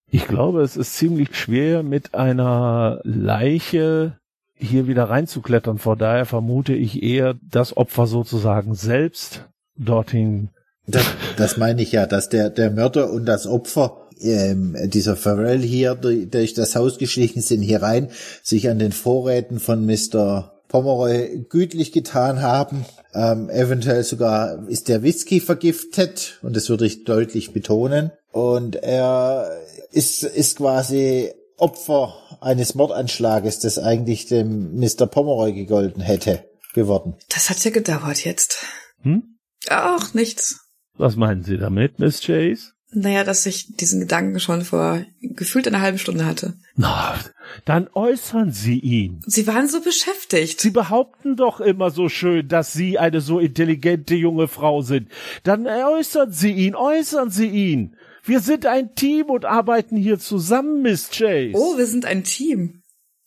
Ich glaube, es ist ziemlich schwer, mit einer Leiche hier wieder reinzuklettern. Von daher vermute ich eher, das Opfer sozusagen selbst dorthin. Das, das meine ich ja, dass der, der Mörder und das Opfer, ähm, dieser Farrell hier durch, durch das Haus geschlichen sind hier rein, sich an den Vorräten von Mr. Pomeroy gütlich getan haben. Ähm, eventuell sogar ist der Whisky vergiftet und das würde ich deutlich betonen. Und er ist, ist quasi Opfer eines Mordanschlages, das eigentlich dem Mr. Pomeroy gegolten hätte, geworden. Das hat ja gedauert jetzt. Hm? Ach, nichts. Was meinen Sie damit, Miss Chase? Naja, dass ich diesen Gedanken schon vor gefühlt einer halben Stunde hatte. Na, dann äußern Sie ihn. Sie waren so beschäftigt. Sie behaupten doch immer so schön, dass Sie eine so intelligente junge Frau sind. Dann äußern Sie ihn, äußern Sie ihn. Wir sind ein Team und arbeiten hier zusammen, Miss Chase. Oh, wir sind ein Team.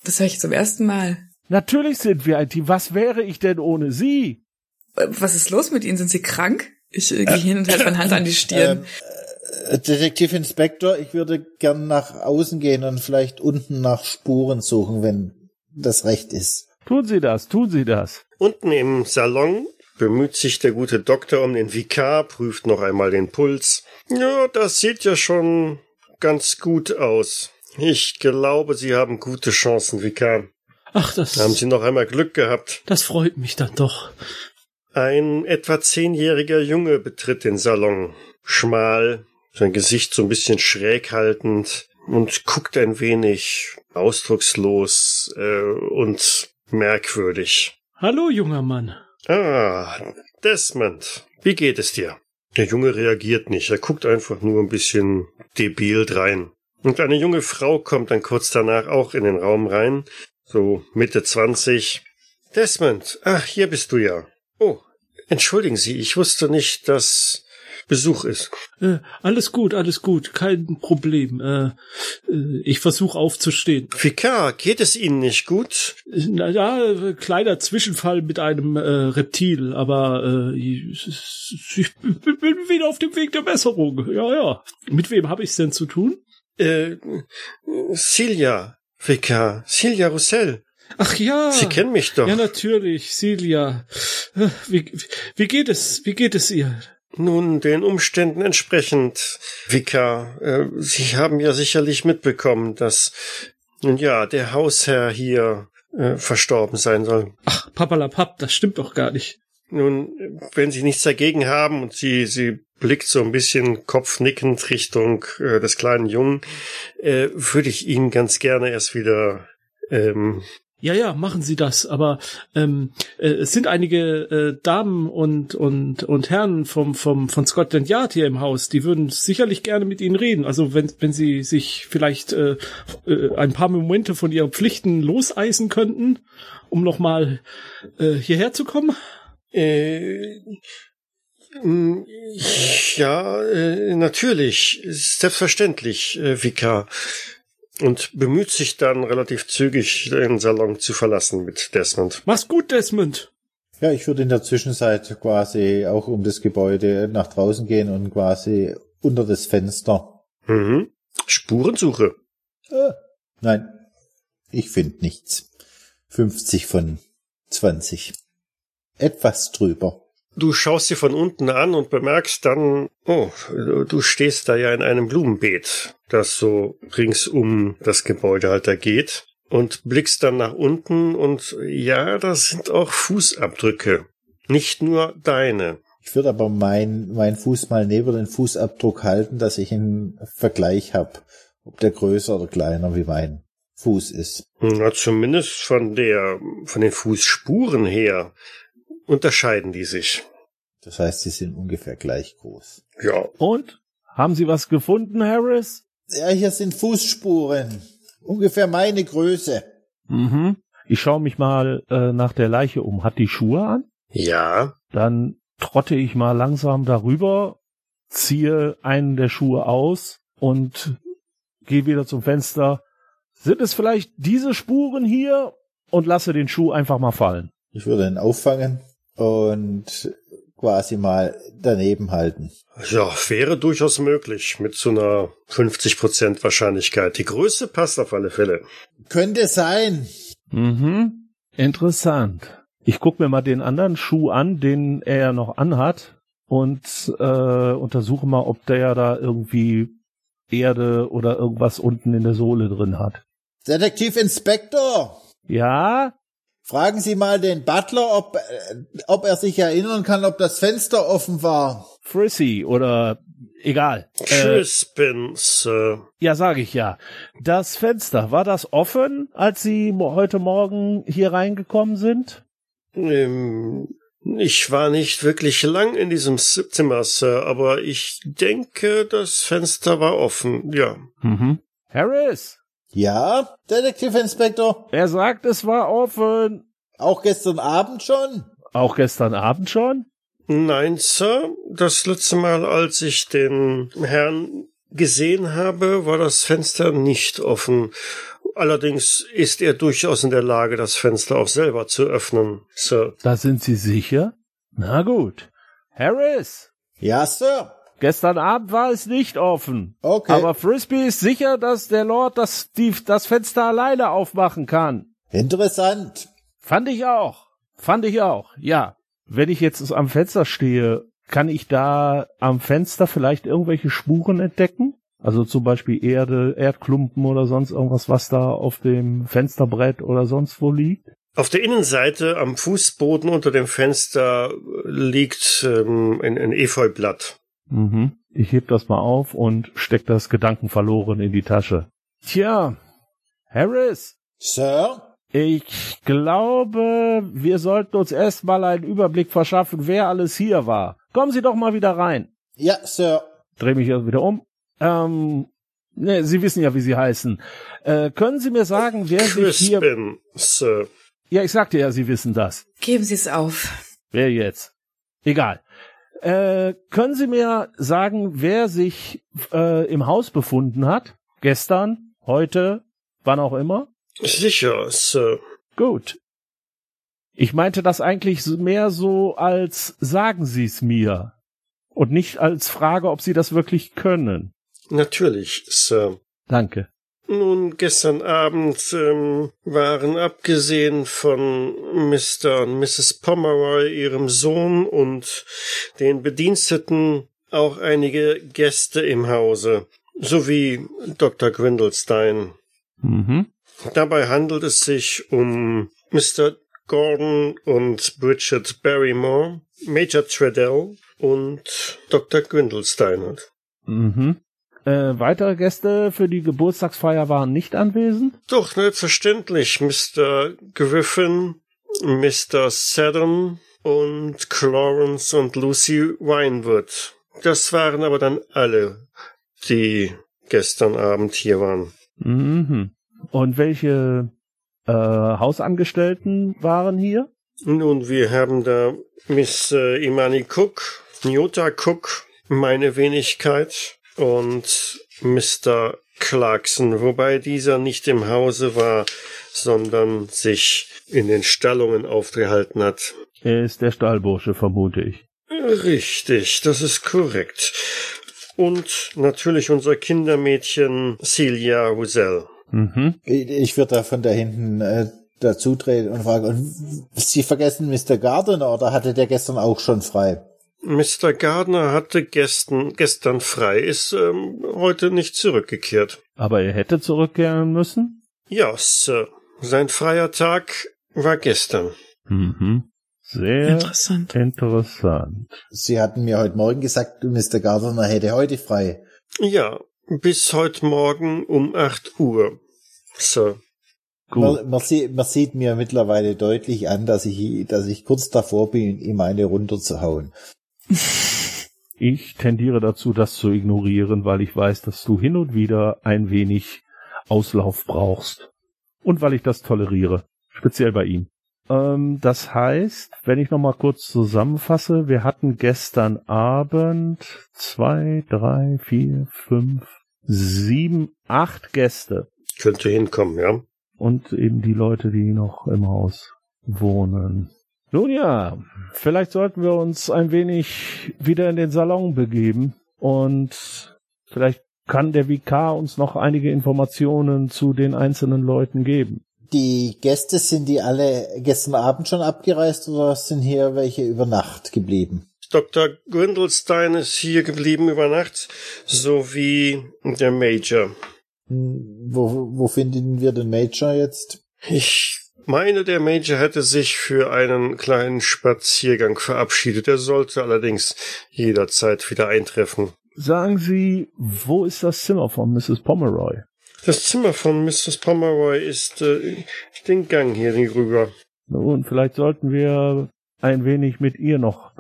Das höre ich zum ersten Mal. Natürlich sind wir ein Team. Was wäre ich denn ohne Sie? Äh, Was ist los mit Ihnen? Sind Sie krank? Ich äh, gehe hin und halte meine Hand an die Stirn. Äh, Detektivinspektor, ich würde gern nach außen gehen und vielleicht unten nach Spuren suchen, wenn das recht ist. Tun Sie das, tun Sie das. Unten im Salon bemüht sich der gute Doktor um den Vikar, prüft noch einmal den Puls. Ja, das sieht ja schon ganz gut aus. Ich glaube, Sie haben gute Chancen, Vikar. Ach, das, Haben Sie noch einmal Glück gehabt. das freut mich dann doch. Ein etwa zehnjähriger Junge betritt den Salon. Schmal, sein Gesicht so ein bisschen schräg haltend und guckt ein wenig ausdruckslos äh, und merkwürdig. Hallo, junger Mann. Ah, Desmond, wie geht es dir? Der Junge reagiert nicht, er guckt einfach nur ein bisschen debil drein. Und eine junge Frau kommt dann kurz danach auch in den Raum rein, so Mitte zwanzig. Desmond, ach, hier bist du ja. Oh, entschuldigen Sie, ich wusste nicht, dass Besuch ist. Äh, alles gut, alles gut, kein Problem. Äh, äh, ich versuche aufzustehen. Picard, geht es Ihnen nicht gut? Na ja, kleiner Zwischenfall mit einem äh, Reptil, aber äh, ich, ich bin wieder auf dem Weg der Besserung. Ja, ja. Mit wem habe ich denn zu tun? Äh, Celia, Picard, Celia Roussel. Ach ja. Sie kennen mich doch. Ja, natürlich. Äh, Wie, wie geht es? Wie geht es ihr? Nun, den Umständen entsprechend, Vika, äh, Sie haben ja sicherlich mitbekommen, dass, nun ja, der Hausherr hier äh, verstorben sein soll. Ach, papalapap, das stimmt doch gar nicht. Nun, wenn Sie nichts dagegen haben und sie, sie blickt so ein bisschen kopfnickend Richtung äh, des kleinen Jungen, äh, würde ich ihn ganz gerne erst wieder ähm, Ja, ja, machen Sie das. Aber ähm, äh, es sind einige äh, Damen und und und Herren vom vom von Scotland Yard hier im Haus. Die würden sicherlich gerne mit Ihnen reden. Also wenn wenn Sie sich vielleicht äh, äh, ein paar Momente von Ihren Pflichten loseisen könnten, um noch mal äh, hierher zu kommen. Äh, ja, äh, natürlich, selbstverständlich, äh, Vika. Und bemüht sich dann relativ zügig, den Salon zu verlassen mit Desmond. Mach's gut, Desmond. Ja, ich würde in der Zwischenzeit quasi auch um das Gebäude nach draußen gehen und quasi unter das Fenster. Mhm. Spurensuche. Äh, nein, ich finde nichts. 50 von 20. Etwas drüber. Du schaust sie von unten an und bemerkst dann, oh, du stehst da ja in einem Blumenbeet, das so rings um das Gebäude halt da geht und blickst dann nach unten und ja, da sind auch Fußabdrücke. Nicht nur deine. Ich würde aber mein, mein Fuß mal neben den Fußabdruck halten, dass ich einen Vergleich habe, ob der größer oder kleiner wie mein Fuß ist. Na, zumindest von der, von den Fußspuren her unterscheiden die sich. Das heißt, sie sind ungefähr gleich groß. Ja. Und? Haben Sie was gefunden, Harris? Ja, hier sind Fußspuren. Ungefähr meine Größe. Mhm. Ich schaue mich mal äh, nach der Leiche um. Hat die Schuhe an? Ja. Dann trotte ich mal langsam darüber, ziehe einen der Schuhe aus und gehe wieder zum Fenster. Sind es vielleicht diese Spuren hier? Und lasse den Schuh einfach mal fallen. Ich würde ihn auffangen und quasi mal daneben halten. Ja, wäre durchaus möglich mit so einer 50% Wahrscheinlichkeit. Die Größe passt auf alle Fälle. Könnte sein. Mhm. Interessant. Ich guck mir mal den anderen Schuh an, den er ja noch anhat und äh, untersuche mal, ob der da irgendwie Erde oder irgendwas unten in der Sohle drin hat. Detektiv Inspektor, Ja, fragen Sie mal den Butler, ob, äh, ob er sich erinnern kann, ob das Fenster offen war. Frissy oder egal. Äh, Crispin, Sir. ja, sage ich ja. Das Fenster, war das offen, als Sie mo- heute Morgen hier reingekommen sind? Ähm, ich war nicht wirklich lang in diesem Zimmer, Sir, aber ich denke, das Fenster war offen, ja. Mhm. Harris, Ja, Detektiv Inspektor, er sagt, es war offen. auch gestern Abend schon? Auch gestern Abend schon? Nein, Sir, das letzte Mal, als ich den Herrn gesehen habe, war das Fenster nicht offen. Allerdings ist er durchaus in der Lage, das Fenster auch selber zu öffnen, Sir. Da sind Sie sicher? Na gut. Harris, Ja, Sir. Gestern Abend war es nicht offen. Okay. Aber Frisbee ist sicher, dass der Lord das, die, das Fenster alleine aufmachen kann. Interessant. Fand ich auch. Fand ich auch. Ja. Wenn ich jetzt am Fenster stehe, kann ich da am Fenster vielleicht irgendwelche Spuren entdecken? Also zum Beispiel Erde, Erdklumpen oder sonst irgendwas, was da auf dem Fensterbrett oder sonst wo liegt? Auf der Innenseite am Fußboden unter dem Fenster liegt ähm, ein, ein Efeublatt. Mhm. Ich heb das mal auf und steck das gedankenverloren in die Tasche. Tja, Harris, Sir? ich glaube, wir sollten uns erstmal einen Überblick verschaffen, wer alles hier war. Kommen Sie doch mal wieder rein. Ja, Sir. Dreh mich also wieder um. Ähm, ne, Sie wissen ja, wie Sie heißen. Äh, können Sie mir sagen, wer sich hier... Crispin, Sir. Ja, ich sagte ja, Sie wissen das. Geben Sie es auf. Wer jetzt? Egal. Äh, können Sie mir sagen, wer sich äh, im Haus befunden hat? Gestern, heute, wann auch immer? Sicher, Sir. Gut. Ich meinte das eigentlich mehr so als sagen Sie es mir und nicht als Frage, ob Sie das wirklich können. Natürlich, Sir. Danke. Nun, gestern Abend ähm, waren abgesehen von Mr. und Mrs. Pomeroy, ihrem Sohn und den Bediensteten auch einige Gäste im Hause, sowie Dr. Grindelstein. Mhm. Dabei handelt es sich um Mr. Gordon und Bridget Barrymore, Major Treadell und Dr. Grindelstein. Mhm. Äh, weitere Gäste für die Geburtstagsfeier waren nicht anwesend? Doch, selbstverständlich. Mr. Griffin, Mr. Seddon und Clarence und Lucy Winewood. Das waren aber dann alle, die gestern Abend hier waren. Mhm. Und welche äh, Hausangestellten waren hier? Nun, wir haben da Miss äh, Imani Cook, Nyota Cook, meine Wenigkeit und Mr. Clarkson, wobei dieser nicht im Hause war, sondern sich in den Stallungen aufgehalten hat. Er ist der Stallbursche, vermute ich. Richtig, das ist korrekt. Und natürlich unser Kindermädchen Celia Roussel. Mhm. Ich, würde da von da hinten äh, dazutreten und fragen, und Sie vergessen Mr. Gardner oder hatte der gestern auch schon frei? Mr. Gardner hatte gestern, gestern frei, ist ähm, heute nicht zurückgekehrt. Aber er hätte zurückkehren müssen? Ja, Sir. Sein freier Tag war gestern. Mhm. Sehr Interessant. interessant. Sie hatten mir heute Morgen gesagt, Mr. Gardner hätte heute frei. Ja, bis heute Morgen um acht Uhr, Sir. Gut. Man, man, sieht, man sieht mir mittlerweile deutlich an, dass ich, dass ich kurz davor bin, ihm eine runterzuhauen. Ich tendiere dazu, das zu ignorieren, weil ich weiß, dass du hin und wieder ein wenig Auslauf brauchst. Und weil ich das toleriere. Speziell bei ihm. Ähm, das heißt, wenn ich nochmal kurz zusammenfasse, wir hatten gestern Abend zwei, drei, vier, fünf, sieben, acht Gäste. Könnte hinkommen, ja. Und eben die Leute, die noch im Haus wohnen. Nun ja, vielleicht sollten wir uns ein wenig wieder in den Salon begeben und vielleicht kann der Vikar uns noch einige Informationen zu den einzelnen Leuten geben. Die Gäste, sind die alle gestern Abend schon abgereist oder sind hier welche über Nacht geblieben? Dr. Grindelstein ist hier geblieben über Nacht, sowie der Major. Hm, Wo, wo finden wir den Major jetzt? Ich meine, der Major hätte sich für einen kleinen Spaziergang verabschiedet. Er sollte allerdings jederzeit wieder eintreffen. Sagen Sie, wo ist das Zimmer von Mrs. Pomeroy? Das Zimmer von Mrs. Pomeroy ist äh, den Gang hier rüber. Nun, vielleicht sollten wir ein wenig mit ihr noch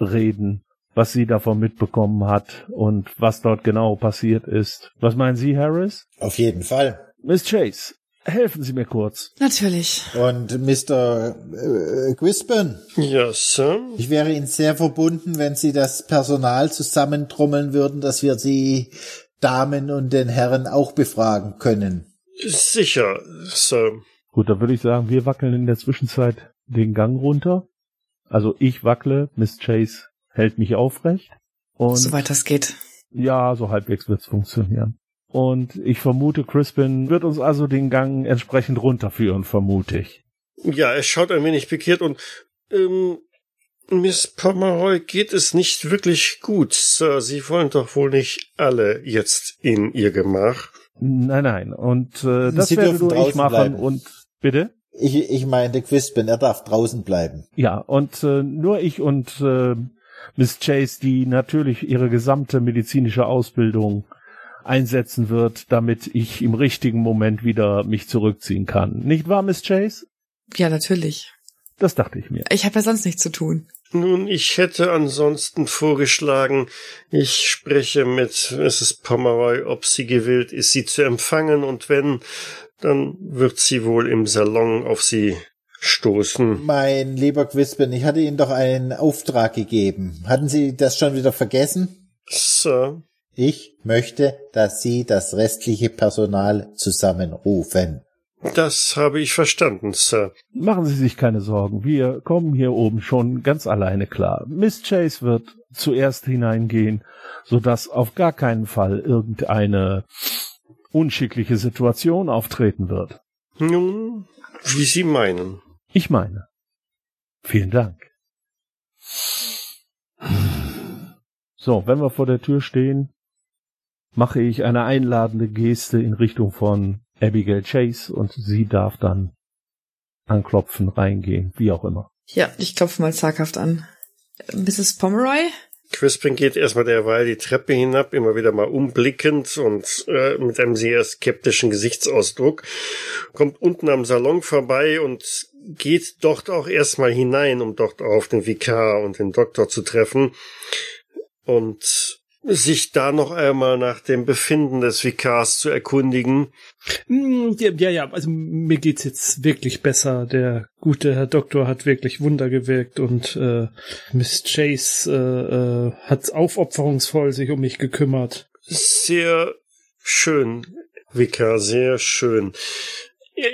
reden, was sie davon mitbekommen hat und was dort genau passiert ist. Was meinen Sie, Harris? Auf jeden Fall. Miss Chase, helfen Sie mir kurz. Natürlich. Und Mr. Äh, Quispin, Ja, Sir. ich wäre Ihnen sehr verbunden, wenn Sie das Personal zusammentrommeln würden, dass wir die Damen und den Herren auch befragen können. Sicher, Sir. Gut, dann würde ich sagen, wir wackeln in der Zwischenzeit den Gang runter. Also ich wackle, Miss Chase hält mich aufrecht. Und Soweit das geht. ja, so halbwegs wird's funktionieren. Und ich vermute, Crispin wird uns also den Gang entsprechend runterführen, vermute ich. Ja, er schaut ein wenig bekehrt und ähm, Miss Pomeroy geht es nicht wirklich gut, Sir. Sie wollen doch wohl nicht alle jetzt in ihr Gemach. Nein, nein. Und äh, das Sie werde nur ich machen. bleiben. Und bitte? Ich, ich meinte Quispin, er darf draußen bleiben. Ja, und äh, nur ich und äh, Miss Chase, die natürlich ihre gesamte medizinische Ausbildung einsetzen wird, damit ich im richtigen Moment wieder mich zurückziehen kann. Nicht wahr, Miss Chase? Ja, natürlich. Das dachte ich mir. Ich habe ja sonst nichts zu tun. Nun, ich hätte ansonsten vorgeschlagen, ich spreche mit Mrs. Pomeroy, ob sie gewillt ist, sie zu empfangen, und wenn, dann wird sie wohl im Salon auf sie stoßen. Mein lieber Quispin, ich hatte Ihnen doch einen Auftrag gegeben. Hatten Sie das schon wieder vergessen? Sir, Ich möchte, dass Sie das restliche Personal zusammenrufen. das habe ich verstanden, Sir. Machen Sie sich keine Sorgen. Wir kommen hier oben schon ganz alleine klar. Miss Chase wird zuerst hineingehen, sodass auf gar keinen Fall irgendeine unschickliche Situation auftreten wird. Nun, wie Sie meinen. Ich meine. Vielen Dank. So, wenn wir vor der Tür stehen, mache ich eine einladende Geste in Richtung von Abigail Chase und sie darf dann anklopfen, reingehen, wie auch immer. Ja, ich klopfe mal zaghaft an. Mrs. Pomeroy? Crispin geht erstmal derweil die Treppe hinab, immer wieder mal umblickend und äh, mit einem sehr skeptischen Gesichtsausdruck, kommt unten am Salon vorbei und geht dort auch erstmal hinein, um dort auf den Vikar und den Doktor zu treffen und sich da noch einmal nach dem Befinden des Vikars zu erkundigen. Mm, Ja, ja, ja, also mir geht's jetzt wirklich besser. Der gute Herr Doktor hat wirklich Wunder gewirkt und äh, Miss Chase äh, äh, hat aufopferungsvoll sich um mich gekümmert. Sehr schön, Vikar, sehr schön.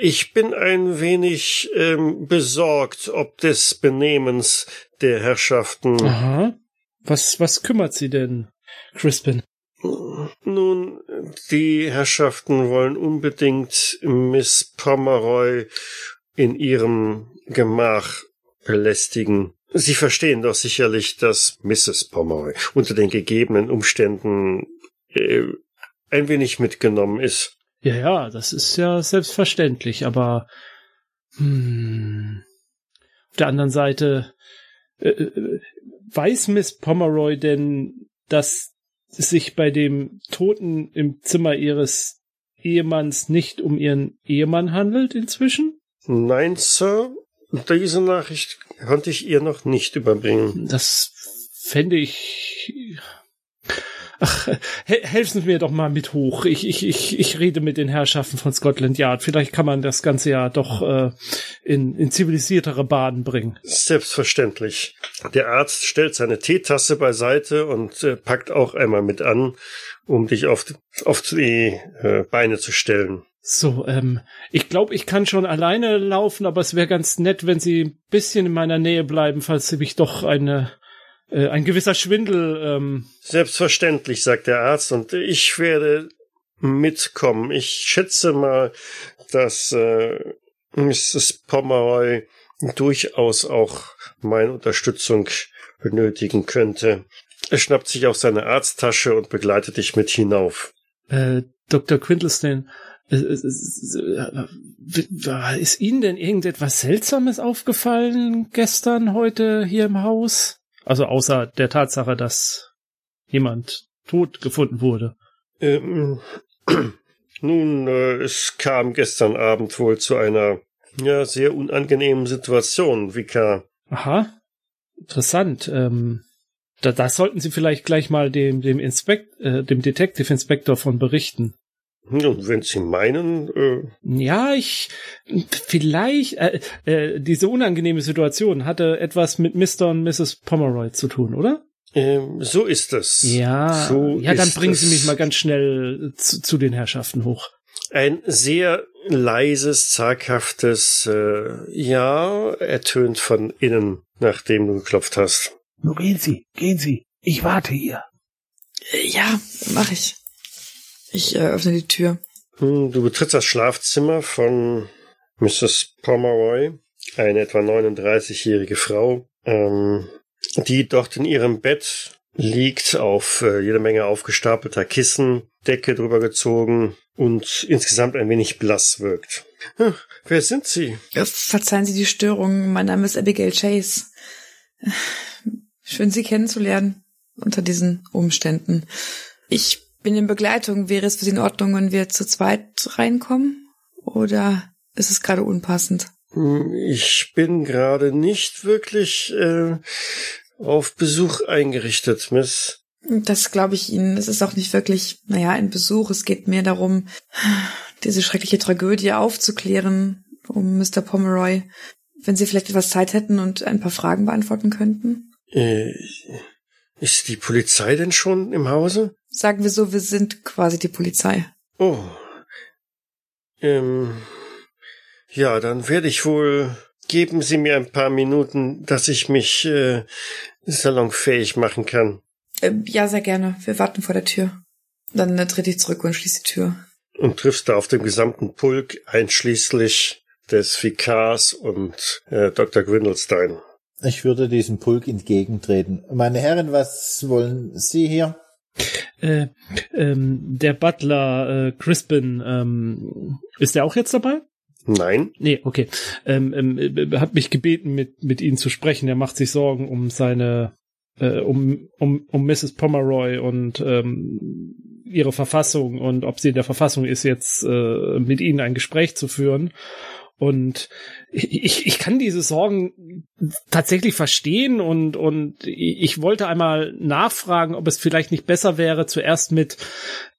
Ich bin ein wenig ähm, besorgt, ob des Benehmens der Herrschaften. Aha. Was, was kümmert sie denn, Crispin? Nun, die Herrschaften wollen unbedingt Miss Pomeroy in ihrem Gemach belästigen. Sie verstehen doch sicherlich, dass Mrs. Pomeroy unter den gegebenen Umständen äh, ein wenig mitgenommen ist. Ja, ja, das ist ja selbstverständlich, aber hm, auf der anderen Seite äh, äh, weiß Miss Pomeroy denn, dass es sich bei dem Toten im Zimmer ihres Ehemanns nicht um ihren Ehemann handelt inzwischen? Nein, Sir, diese Nachricht konnte ich ihr noch nicht überbringen. Das fände ich. Ach, he helfen Sie mir doch mal mit hoch. Ich, ich, ich, ich rede mit den Herrschaften von Scotland Yard. Vielleicht kann man das Ganze ja doch äh, in, in zivilisiertere Bahnen bringen. Selbstverständlich. Der Arzt stellt seine Teetasse beiseite und äh, packt auch einmal mit an, um dich auf, auf die äh, Beine zu stellen. So, ähm, ich glaube, ich kann schon alleine laufen, aber es wäre ganz nett, wenn Sie ein bisschen in meiner Nähe bleiben, falls Sie mich doch eine, äh, ein gewisser Schwindel, ähm, Selbstverständlich, sagt der Arzt, und ich werde mitkommen. Ich schätze mal, dass äh, Mrs. Pomeroy durchaus auch meine Unterstützung benötigen könnte. Er schnappt sich aus seiner Arzttasche und begleitet dich mit hinauf. äh, Dr. Quintlestein, äh, äh, äh, ist Ihnen denn irgendetwas Seltsames aufgefallen gestern, heute hier im Haus? Also außer der Tatsache, dass jemand tot gefunden wurde. Ähm, nun, äh, es kam gestern Abend wohl zu einer ja sehr unangenehmen Situation, Vikar. Aha, interessant. Ähm, da, da sollten Sie vielleicht gleich mal dem dem Inspekt, äh, dem Detective Inspector von berichten. Nun, wenn Sie meinen, äh, Ja, ich vielleicht äh, äh, diese unangenehme Situation hatte etwas mit Mr. und Mrs. Pomeroy zu tun, oder? ähm, so ist es. Ja, so ja, dann bringen. Sie mich mal ganz schnell zu, zu den Herrschaften hoch. Ein sehr leises, zaghaftes äh, Ja ertönt von innen, nachdem du geklopft hast. Nur gehen Sie, gehen Sie. Ich warte hier. Äh, Ja, mach ich. Ich äh, öffne die Tür. Hm, Du betrittst das Schlafzimmer von Mrs. Pomeroy, eine etwa 39-jährige Frau, ähm, die dort in ihrem Bett liegt, auf äh, jede Menge aufgestapelter Kissen, Decke drüber gezogen und insgesamt ein wenig blass wirkt. Hm, wer sind Sie? Verzeihen Sie die Störung. Mein Name ist Abigail Chase. Schön, Sie kennenzulernen unter diesen Umständen. Ich bin in Begleitung. Wäre es für Sie in Ordnung, wenn wir zu zweit reinkommen? Oder ist es gerade unpassend? Hm, ich bin gerade nicht wirklich äh, auf Besuch eingerichtet, Miss. Das glaube ich Ihnen. Es ist auch nicht wirklich, naja, ein Besuch. Es geht mehr darum, diese schreckliche Tragödie aufzuklären, um Mr. Pomeroy. Wenn Sie vielleicht etwas Zeit hätten und ein paar Fragen beantworten könnten. Äh, ist die Polizei denn schon im Hause? Sagen wir so, wir sind quasi die Polizei. Oh. Ähm. Ja, dann werde ich wohl. Geben Sie mir ein paar Minuten, dass ich mich äh, salonfähig machen kann. Äh, ja, sehr gerne. Wir warten vor der Tür. Dann äh, trete ich zurück und schließe die Tür. Und triffst da auf dem gesamten Pulk, einschließlich des Vikars und äh, Dr. Gwindelstein. Ich würde diesem Pulk entgegentreten. Meine Herren, was wollen Sie hier? Äh, ähm, der Butler äh, Crispin, ähm, ist der auch jetzt dabei? Nein. Nee, okay. Ähm, ähm, äh, hat mich gebeten, mit, mit Ihnen zu sprechen. Er macht sich Sorgen um seine, äh, um, um, um Mrs. Pomeroy und ähm, ihre Verfassung und ob sie in der Verfassung ist, jetzt äh, mit Ihnen ein Gespräch zu führen. Und ich, ich kann diese Sorgen tatsächlich verstehen und, und ich wollte einmal nachfragen, ob es vielleicht nicht besser wäre, zuerst mit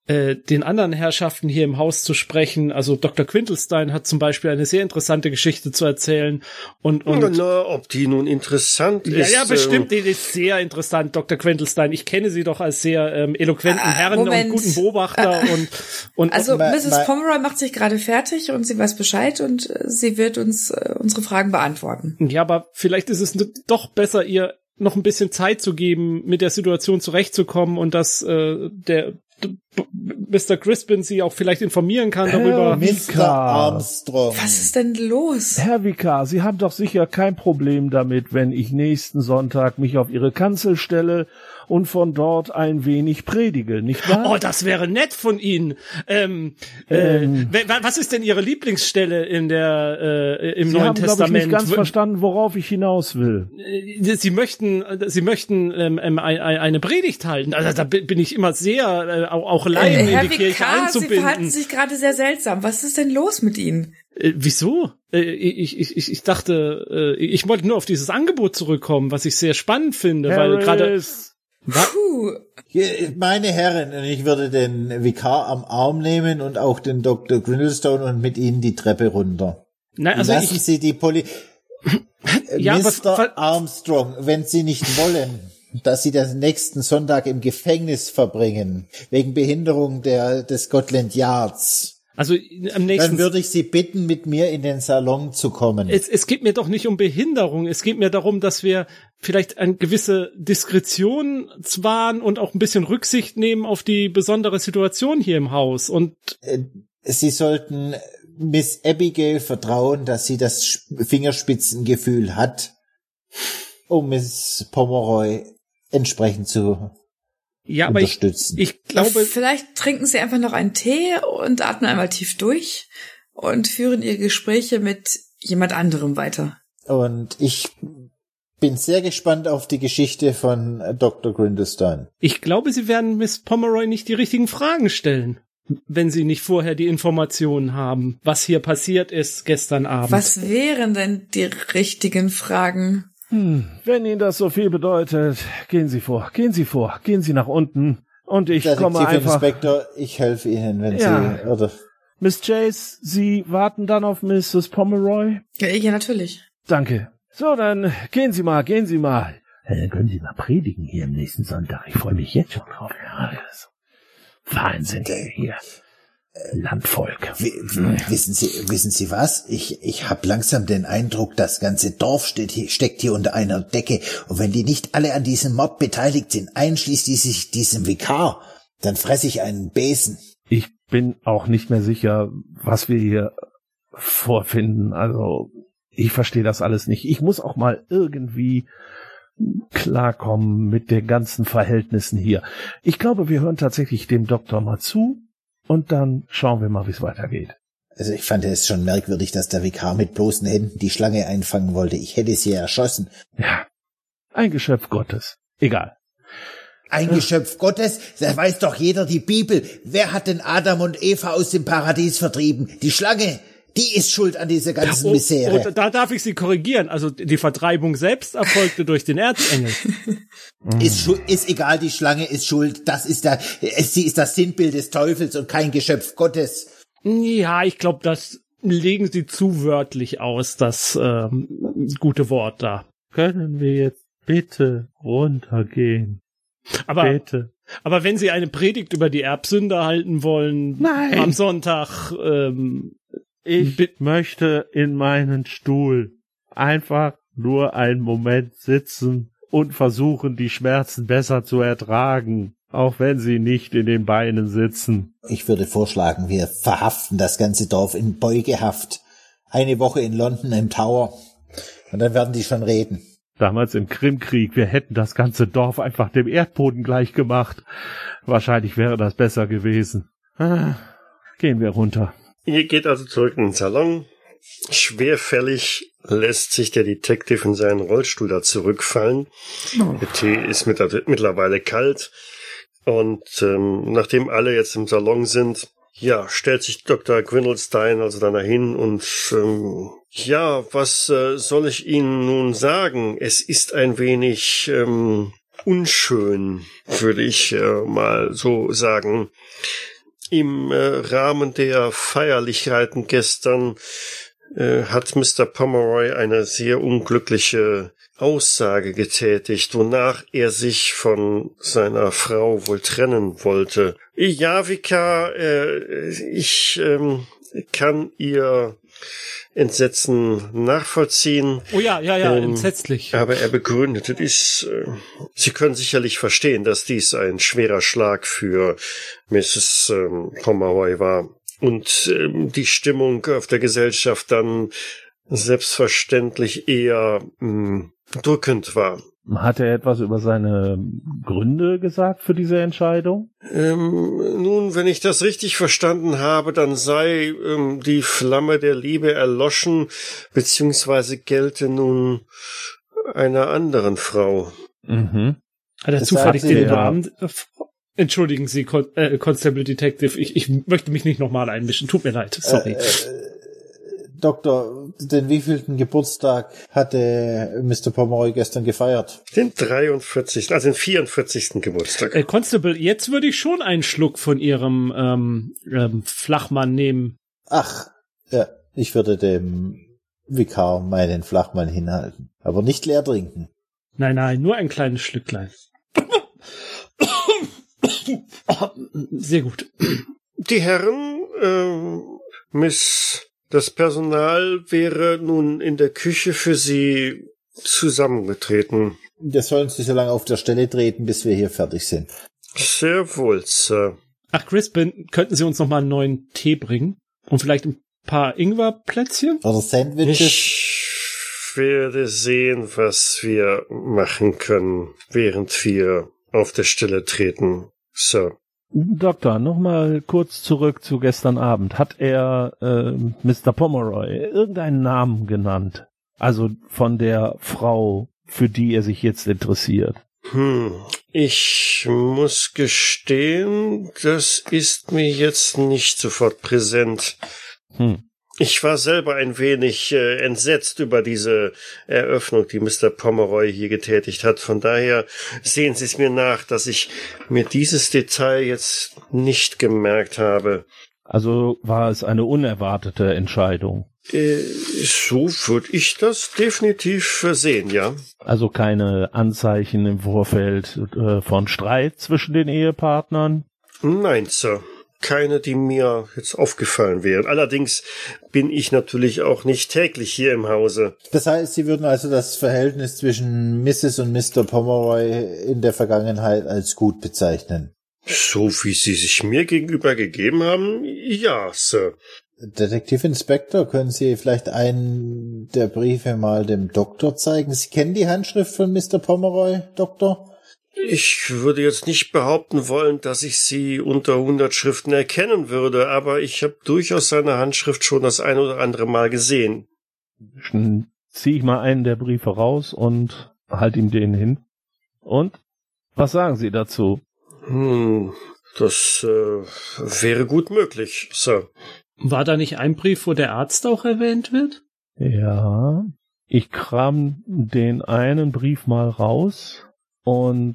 äh, den anderen Herrschaften hier im Haus zu sprechen. Also Dr. Quintelstein hat zum Beispiel eine sehr interessante Geschichte zu erzählen. Und, und Na, ob die nun interessant ja, ist. ja, bestimmt, ähm, die ist sehr interessant, Dr. Quintelstein. Ich kenne sie doch als sehr ähm, eloquenten Ah, Herrn Moment. und guten Beobachter und, und Also Ma- Mrs. ma- Pomeroy macht sich gerade fertig und sie weiß Bescheid und äh, sie wird uns äh, unsere Fragen beantworten. Ja, aber vielleicht ist es doch besser, ihr noch ein bisschen Zeit zu geben, mit der Situation zurechtzukommen und dass äh, der Mr. Crispin sie auch vielleicht informieren kann darüber. Herr Mr. Armstrong. Was ist denn los? Herr Vikar, Sie haben doch sicher kein Problem damit, wenn ich nächsten Sonntag mich auf Ihre Kanzel stelle und von dort ein wenig predige, nicht wahr? Oh, das wäre nett von Ihnen. Ähm, äh, Ähm. wa- was ist denn Ihre Lieblingsstelle in der äh, im Sie Neuen haben, glaube ich, Testament? nicht ganz W- verstanden, worauf ich hinaus will. Äh, Sie möchten, Sie möchten ähm, ähm, ein- ein- eine Predigt halten. Also da bin ich immer sehr äh, auch, auch Laien Äh, Herr in die Kirche Vikar, Sie verhalten einzubinden. sich gerade sehr seltsam. Was ist denn los mit Ihnen? Äh, wieso? Äh, ich, ich, ich, ich dachte, äh, ich wollte nur auf dieses Angebot zurückkommen, was ich sehr spannend finde, weil gerade Harris, Puh, Meine Herren, und ich würde den Vikar am Arm nehmen und auch den Dr. Grindlestone und mit ihnen die Treppe runter. Nein, also Lassen ich, Sie die Poli... Ja, was- Mr. was- Armstrong, wenn Sie nicht wollen, dass Sie den nächsten Sonntag im Gefängnis verbringen, wegen Behinderung der, des Scotland Yards, also am nächsten dann würde ich Sie bitten, mit mir in den Salon zu kommen. es, es geht mir doch nicht um Behinderung. Es geht mir darum, dass wir vielleicht eine gewisse Diskretion wahren und auch ein bisschen Rücksicht nehmen auf die besondere Situation hier im Haus. Und Sie sollten Miss Abigail vertrauen, dass sie das Fingerspitzengefühl hat, um Miss Pomeroy entsprechend zu ja, aber ich, unterstützen. ich glaube, vielleicht trinken Sie einfach noch einen Tee und atmen einmal tief durch und führen Ihre Gespräche mit jemand anderem weiter. Und ich bin sehr gespannt auf die Geschichte von äh, Dr. Grindlestone. ich glaube, Sie werden Miss Pomeroy nicht die richtigen Fragen stellen, wenn Sie nicht vorher die Informationen haben, was hier passiert ist gestern Abend. Was wären denn die richtigen Fragen? Hm, wenn Ihnen das so viel bedeutet, gehen Sie vor, gehen Sie vor, gehen Sie nach unten und ich komme Detektiv einfach. Inspektor, ich helfe Ihnen, wenn Ja. Sie, oder, Miss Chase, Sie warten dann auf Mrs. Pomeroy? Ja, ja natürlich. Danke. So, dann gehen Sie mal, gehen Sie mal. Äh, Dann können Sie mal predigen hier am nächsten Sonntag. Ich freue mich jetzt schon drauf. Ja, ist Wahnsinn hier. Landvolk. Wi- Wissen Sie, wissen Sie was? Ich, ich habe langsam den Eindruck, das ganze Dorf steht steckt hier unter einer Decke. Und wenn die nicht alle an diesem Mord beteiligt sind, einschließlich diesem Vikar, dann fresse ich einen Besen. Ich bin auch nicht mehr sicher, was wir hier vorfinden. Also, ich verstehe das alles nicht. Ich muss auch mal irgendwie klarkommen mit den ganzen Verhältnissen hier. Ich glaube, wir hören tatsächlich dem Doktor mal zu und dann schauen wir mal, wie es weitergeht. Also ich fand es schon merkwürdig, dass der Vikar mit bloßen Händen die Schlange einfangen wollte. Ich hätte sie erschossen. Ja. Ein Geschöpf Gottes. Egal. Ein Geschöpf Gottes, da weiß doch jeder die Bibel. Wer hat denn Adam und Eva aus dem Paradies vertrieben? Die Schlange. Die ist schuld an dieser ganzen Oh, Misere. oh, da darf ich Sie korrigieren. Also die Vertreibung selbst erfolgte durch den Erzengel. Ist, ist egal, die Schlange ist schuld. Das ist der, sie ist das Sinnbild des Teufels und kein Geschöpf Gottes. Ja, ich glaube, das legen Sie zu wörtlich aus, das ähm, gute Wort da. Können wir jetzt bitte runtergehen? Aber, Bitte. aber wenn Sie eine Predigt über die Erbsünde halten wollen Nein. am Sonntag, ähm, Ich Bi- möchte in meinen Stuhl einfach nur einen Moment sitzen und versuchen, die Schmerzen besser zu ertragen, auch wenn sie nicht in den Beinen sitzen. Ich würde vorschlagen, wir verhaften das ganze Dorf in Beugehaft. Eine Woche in London im Tower. Und dann werden die schon reden. Damals im Krimkrieg, wir hätten das ganze Dorf einfach dem Erdboden gleich gemacht. Wahrscheinlich wäre das besser gewesen. Ah, Gehen wir runter. Ihr geht also zurück in den Salon. Schwerfällig lässt sich der Detective in seinen Rollstuhl da zurückfallen. Der Tee ist mit, mittlerweile kalt. Und ähm, nachdem alle jetzt im Salon sind, ja, stellt sich Dr. Gwindelstein also dann dahin und ähm, ja, was äh, soll ich Ihnen nun sagen? Es ist ein wenig ähm, unschön, würde ich äh, mal so sagen. Im äh, Rahmen der Feierlichkeiten gestern äh, hat Mr. Pomeroy eine sehr unglückliche Aussage getätigt, wonach er sich von seiner Frau wohl trennen wollte. Ja, Vika, äh, ich ähm, kann ihr Entsetzen nachvollziehen. oh ja, ja, ja, Ähm, entsetzlich. Aber er begründete dies. Äh, Sie können sicherlich verstehen, dass dies ein schwerer Schlag für Mrs. Ähm, Pomeroy war. Und ähm, die Stimmung auf der Gesellschaft dann selbstverständlich eher mh, drückend war. Hat er etwas über seine Gründe gesagt für diese Entscheidung? Ähm, nun, wenn ich das richtig verstanden habe, dann sei ähm, die Flamme der Liebe erloschen, beziehungsweise gelte nun einer anderen Frau. Mhm. Hat er das zufällig den ja. Namen? äh, Entschuldigen Sie, Con äh, Constable Detective, ich, ich möchte mich nicht nochmal einmischen. Tut mir leid, sorry. Äh, äh, Doktor, den wievielten Geburtstag hatte Mr. Pomeroy gestern gefeiert? Den 43., also den 44. Geburtstag. Äh, Constable, jetzt würde ich schon einen Schluck von Ihrem ähm, ähm, Flachmann nehmen. Ach, ja, ich würde dem Vikar meinen Flachmann hinhalten. Aber nicht leer trinken. Nein, nein, nur ein kleines Schlücklein. Sehr gut. Die Herren, ähm, Miss, das Personal wäre nun in der Küche für Sie zusammengetreten. Das sollen Sie so lange auf der Stelle treten, bis wir hier fertig sind. Sehr wohl, Sir. Ach, Crispin, könnten Sie uns noch mal einen neuen Tee bringen? Und vielleicht ein paar Ingwerplätzchen? Oder Sandwiches? Ich werde sehen, was wir machen können, während wir auf der Stelle treten, Sir. Doktor, nochmal kurz zurück zu gestern Abend. Hat er äh, Mr. Pomeroy irgendeinen Namen genannt? Also von der Frau, für die er sich jetzt interessiert. Hm, ich muss gestehen, das ist mir jetzt nicht sofort präsent. Hm. Ich war selber ein wenig äh, entsetzt über diese Eröffnung, die Mr. Pomeroy hier getätigt hat. Von daher sehen Sie es mir nach, dass ich mir dieses Detail jetzt nicht gemerkt habe. Also war es eine unerwartete Entscheidung. Äh, so würde ich das definitiv sehen, ja. Also keine Anzeichen im Vorfeld äh, von Streit zwischen den Ehepartnern. Nein, Sir. Keine, die mir jetzt aufgefallen wären. Allerdings bin ich natürlich auch nicht täglich hier im Hause. Das heißt, Sie würden also das Verhältnis zwischen Mrs. und Mr. Pomeroy in der Vergangenheit als gut bezeichnen. So wie Sie sich mir gegenüber gegeben haben, ja, Sir. Detektiv Inspector, können Sie vielleicht einen der Briefe mal dem Doktor zeigen? Sie kennen die Handschrift von Mr. Pomeroy, Doktor? Ich würde jetzt nicht behaupten wollen, dass ich sie unter 100 Schriften erkennen würde, aber ich habe durchaus seine Handschrift schon das ein oder andere Mal gesehen. Ziehe ich mal einen der Briefe raus und halt ihm den hin. Und? Was sagen Sie dazu? Hm, das äh, wäre gut möglich, Sir. War da nicht ein Brief, wo der Arzt auch erwähnt wird? Ja, ich kram den einen Brief mal raus und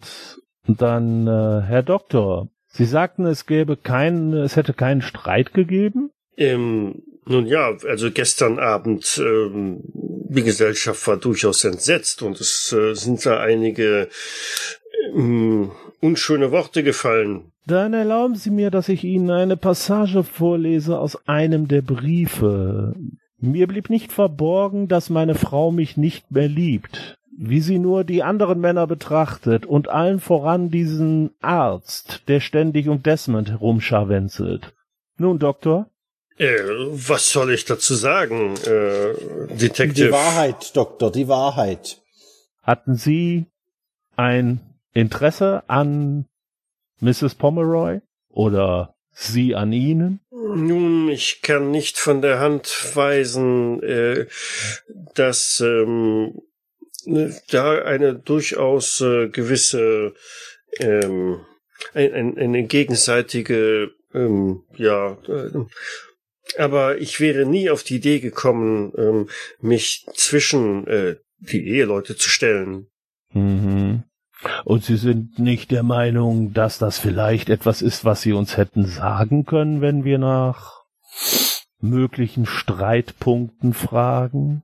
dann, äh, Herr Doktor, Sie sagten, es gäbe keinen, es hätte keinen Streit gegeben? Ähm, nun ja, also gestern Abend, ähm, die Gesellschaft war durchaus entsetzt und es äh, sind da einige ähm, unschöne Worte gefallen. Dann erlauben Sie mir, dass ich Ihnen eine Passage vorlese aus einem der Briefe. Mir blieb nicht verborgen, dass meine Frau mich nicht mehr liebt, wie sie nur die anderen Männer betrachtet und allen voran diesen Arzt, der ständig um Desmond herumscharwenzelt. Nun, Doktor? Äh, was soll ich dazu sagen, äh, Detective? Die Wahrheit, Doktor, die Wahrheit. Hatten Sie ein Interesse an Mrs. Pomeroy oder Sie an Ihnen? Nun, ich kann nicht von der Hand weisen, äh, dass ähm, da eine durchaus äh, gewisse ähm, ein, ein, eine gegenseitige ähm, ja äh, aber ich wäre nie auf die Idee gekommen, ähm, mich zwischen äh, die Eheleute zu stellen. Mhm. Und Sie sind nicht der Meinung, dass das vielleicht etwas ist, was Sie uns hätten sagen können, wenn wir nach möglichen Streitpunkten fragen,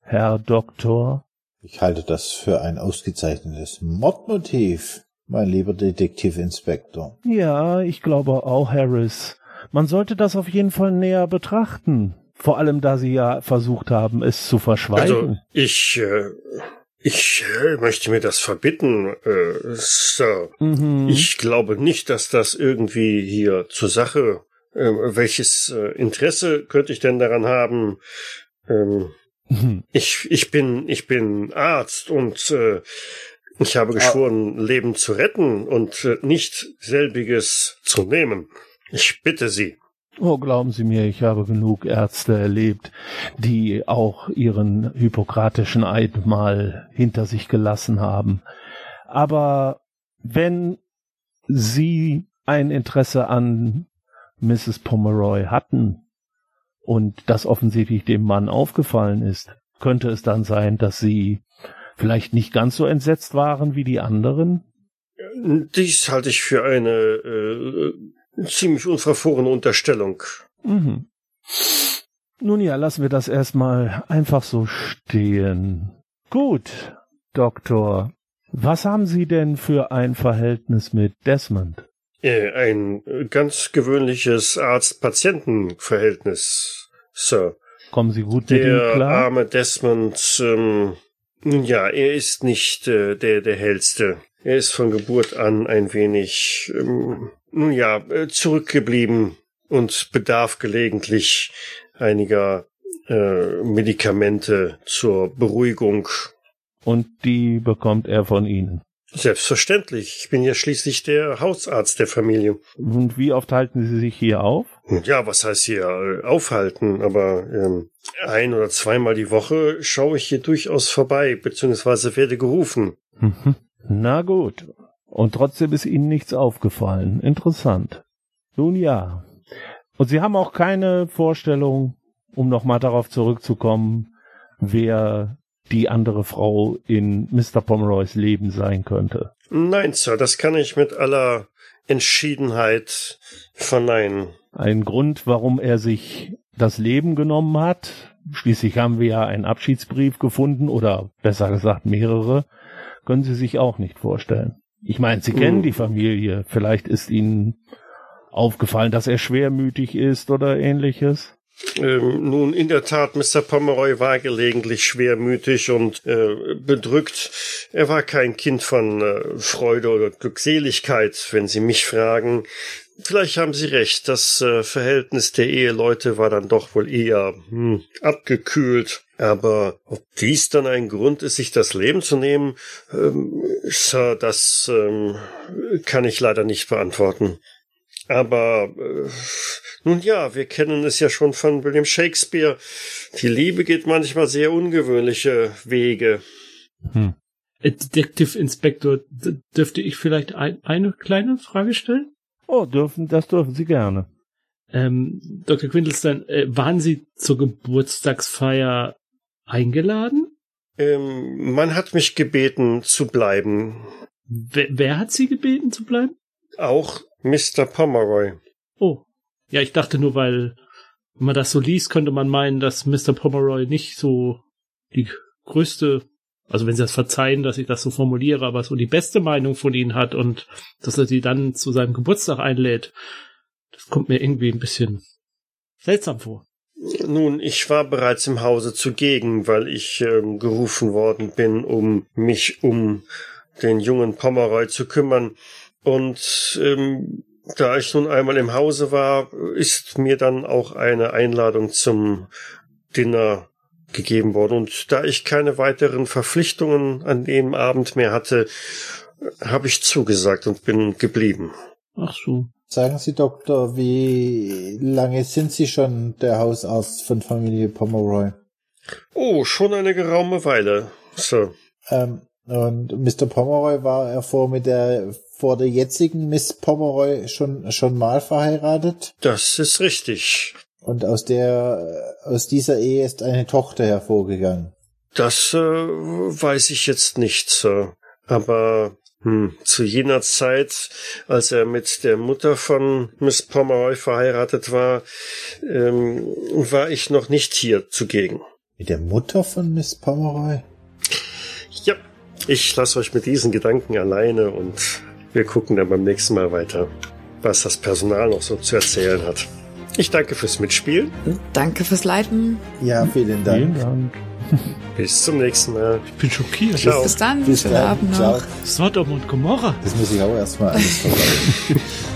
Herr Doktor? Ich halte das für ein ausgezeichnetes Mordmotiv, mein lieber Detektivinspektor. Ja, ich glaube auch, Harris. Man sollte das auf jeden Fall näher betrachten. Vor allem, da Sie ja versucht haben, es zu verschweigen. Also ich äh, ich äh, möchte mir das verbitten, äh, Sir. Mhm. Ich glaube nicht, dass das irgendwie hier zur Sache. Äh, welches äh, Interesse könnte ich denn daran haben? Ähm, Mhm. ich ich bin ich bin Arzt und äh, ich habe geschworen, Leben zu retten und äh, nicht selbiges zu nehmen. Ich bitte Sie. Oh, glauben Sie mir, ich habe genug Ärzte erlebt, die auch ihren hippokratischen Eid mal hinter sich gelassen haben. Aber wenn Sie ein Interesse an Mrs. Pomeroy hatten und das offensichtlich dem Mann aufgefallen ist, könnte es dann sein, dass Sie vielleicht nicht ganz so entsetzt waren wie die anderen? Dies halte ich für eine äh, ziemlich unverfrorene Unterstellung. Mhm. Nun ja, lassen wir das erstmal einfach so stehen. Gut, Doktor. Was haben Sie denn für ein Verhältnis mit Desmond? Äh, ein äh, ganz gewöhnliches Arzt-Patienten-Verhältnis, Sir. Kommen Sie gut mit ihm Der klar? arme Desmond, ähm, nun ja, er ist nicht äh, der der hellste. Er ist von Geburt an ein wenig, ähm, nun ja, äh, zurückgeblieben und bedarf gelegentlich einiger äh, Medikamente zur Beruhigung. Und die bekommt er von Ihnen. Selbstverständlich. Ich bin ja schließlich der Hausarzt der Familie. Und wie oft halten Sie sich hier auf? Ja, was heißt hier äh, aufhalten? Aber ähm, ein oder zweimal die Woche schaue ich hier durchaus vorbei, beziehungsweise werde gerufen. Mhm. Na gut. Und trotzdem ist Ihnen nichts aufgefallen. Interessant. Nun ja. Und Sie haben auch keine Vorstellung, um nochmal darauf zurückzukommen, wer die andere Frau in Mr. Pomeroys Leben sein könnte. Nein, Sir, das kann ich mit aller Entschiedenheit verneinen. Ein Grund, warum er sich das Leben genommen hat. Schließlich haben wir ja einen Abschiedsbrief gefunden oder besser gesagt mehrere. Können Sie sich auch nicht vorstellen. Ich meine, Sie kennen Mhm. die Familie. Vielleicht ist Ihnen aufgefallen, dass er schwermütig ist oder ähnliches. Ähm, nun, in der Tat, Mr. Pomeroy war gelegentlich schwermütig und äh, bedrückt. Er war kein Kind von äh, Freude oder Glückseligkeit, wenn Sie mich fragen. Vielleicht haben Sie recht, das äh, Verhältnis der Eheleute war dann doch wohl eher hm, abgekühlt. Aber ob dies dann ein Grund ist, sich das Leben zu nehmen, ähm, Sir, das ähm, kann ich leider nicht beantworten. Aber äh, nun ja, wir kennen es ja schon von William Shakespeare. Die Liebe geht manchmal sehr ungewöhnliche Wege. Hm. Äh, Detective Inspector, dürfte ich vielleicht ein, eine kleine Frage stellen? Oh, dürfen, das dürfen Sie gerne. Ähm, Dr. Quintelstein, äh, waren Sie zur Geburtstagsfeier eingeladen? Ähm, man hat mich gebeten zu bleiben. Wer, wer hat Sie gebeten zu bleiben? Auch Mr. Pomeroy. Oh. Ja, ich dachte nur, weil, wenn man das so liest, könnte man meinen, dass Mr. Pomeroy nicht so die größte, also wenn Sie das verzeihen, dass ich das so formuliere, aber so die beste Meinung von Ihnen hat und dass er Sie dann zu seinem Geburtstag einlädt. Das kommt mir irgendwie ein bisschen seltsam vor. Nun, ich war bereits im Hause zugegen, weil ich ähm, gerufen worden bin, um mich um den jungen Pomeroy zu kümmern. Und ähm, da ich nun einmal im Hause war, ist mir dann auch eine Einladung zum Dinner gegeben worden. Und da ich keine weiteren Verpflichtungen an dem Abend mehr hatte, habe ich zugesagt und bin geblieben. Ach so. Sagen Sie, Doktor, wie lange sind Sie schon der Hausarzt von Familie Pomeroy? Oh, schon eine geraume Weile, Sir. Ähm, und Mr. Pomeroy war er vor mit der vor der jetzigen Miss Pomeroy schon schon mal verheiratet Das ist richtig. und aus der aus dieser Ehe ist eine Tochter hervorgegangen. Das äh, weiß ich jetzt nicht, Sir. Aber hm, zu jener Zeit, als er mit der Mutter von Miss Pomeroy verheiratet war, ähm, war ich noch nicht hier zugegen. Mit der Mutter von Miss Pomeroy? Ich lasse euch mit diesen Gedanken alleine und wir gucken dann beim nächsten Mal weiter, was das Personal noch so zu erzählen hat. Ich danke fürs Mitspielen. Danke fürs Leiten. Ja, vielen Vielen Dank. Dank. Bis zum nächsten Mal. Ich bin schockiert. Ciao. Bis dann. Bis dann. Abend noch. Ciao. Sodom und Gomorra. Das muss ich auch erstmal alles verstehen.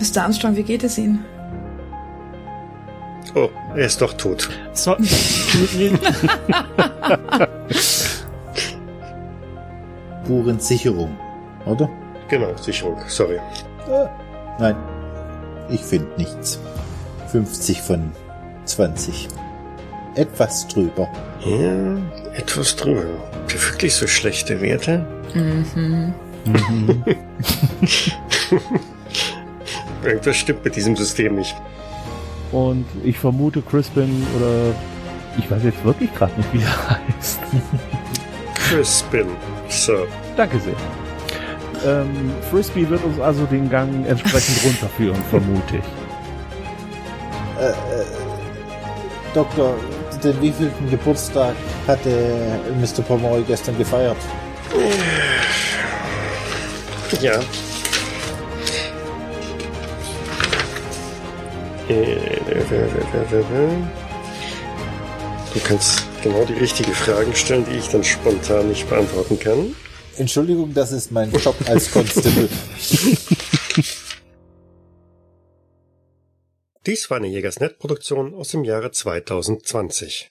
Mr. Armstrong, wie geht es Ihnen? Oh, er ist doch tot. So, Spurensicherung, oder? Genau, Sicherung. Sorry. Nein, ich finde nichts. 50 von 20. Etwas drüber. Ja, etwas drüber. Habt ihr wirklich so schlechte Werte? Mhm. Irgendwas stimmt mit diesem System nicht. Und ich vermute Crispin oder ich weiß jetzt wirklich gerade nicht, wie er heißt. Crispin. So. Danke sehr. Ähm, Frisbee wird uns also den Gang entsprechend runterführen, vermute ich. Äh, äh, Doktor, den wievielten Geburtstag hatte Mr. Pomeroy gestern gefeiert? Ja. Du kannst genau die richtigen Fragen stellen, die ich dann spontan nicht beantworten kann. Entschuldigung, das ist mein Job als Constable. Dies war eine Jägersnet-Produktion aus dem Jahre 2020.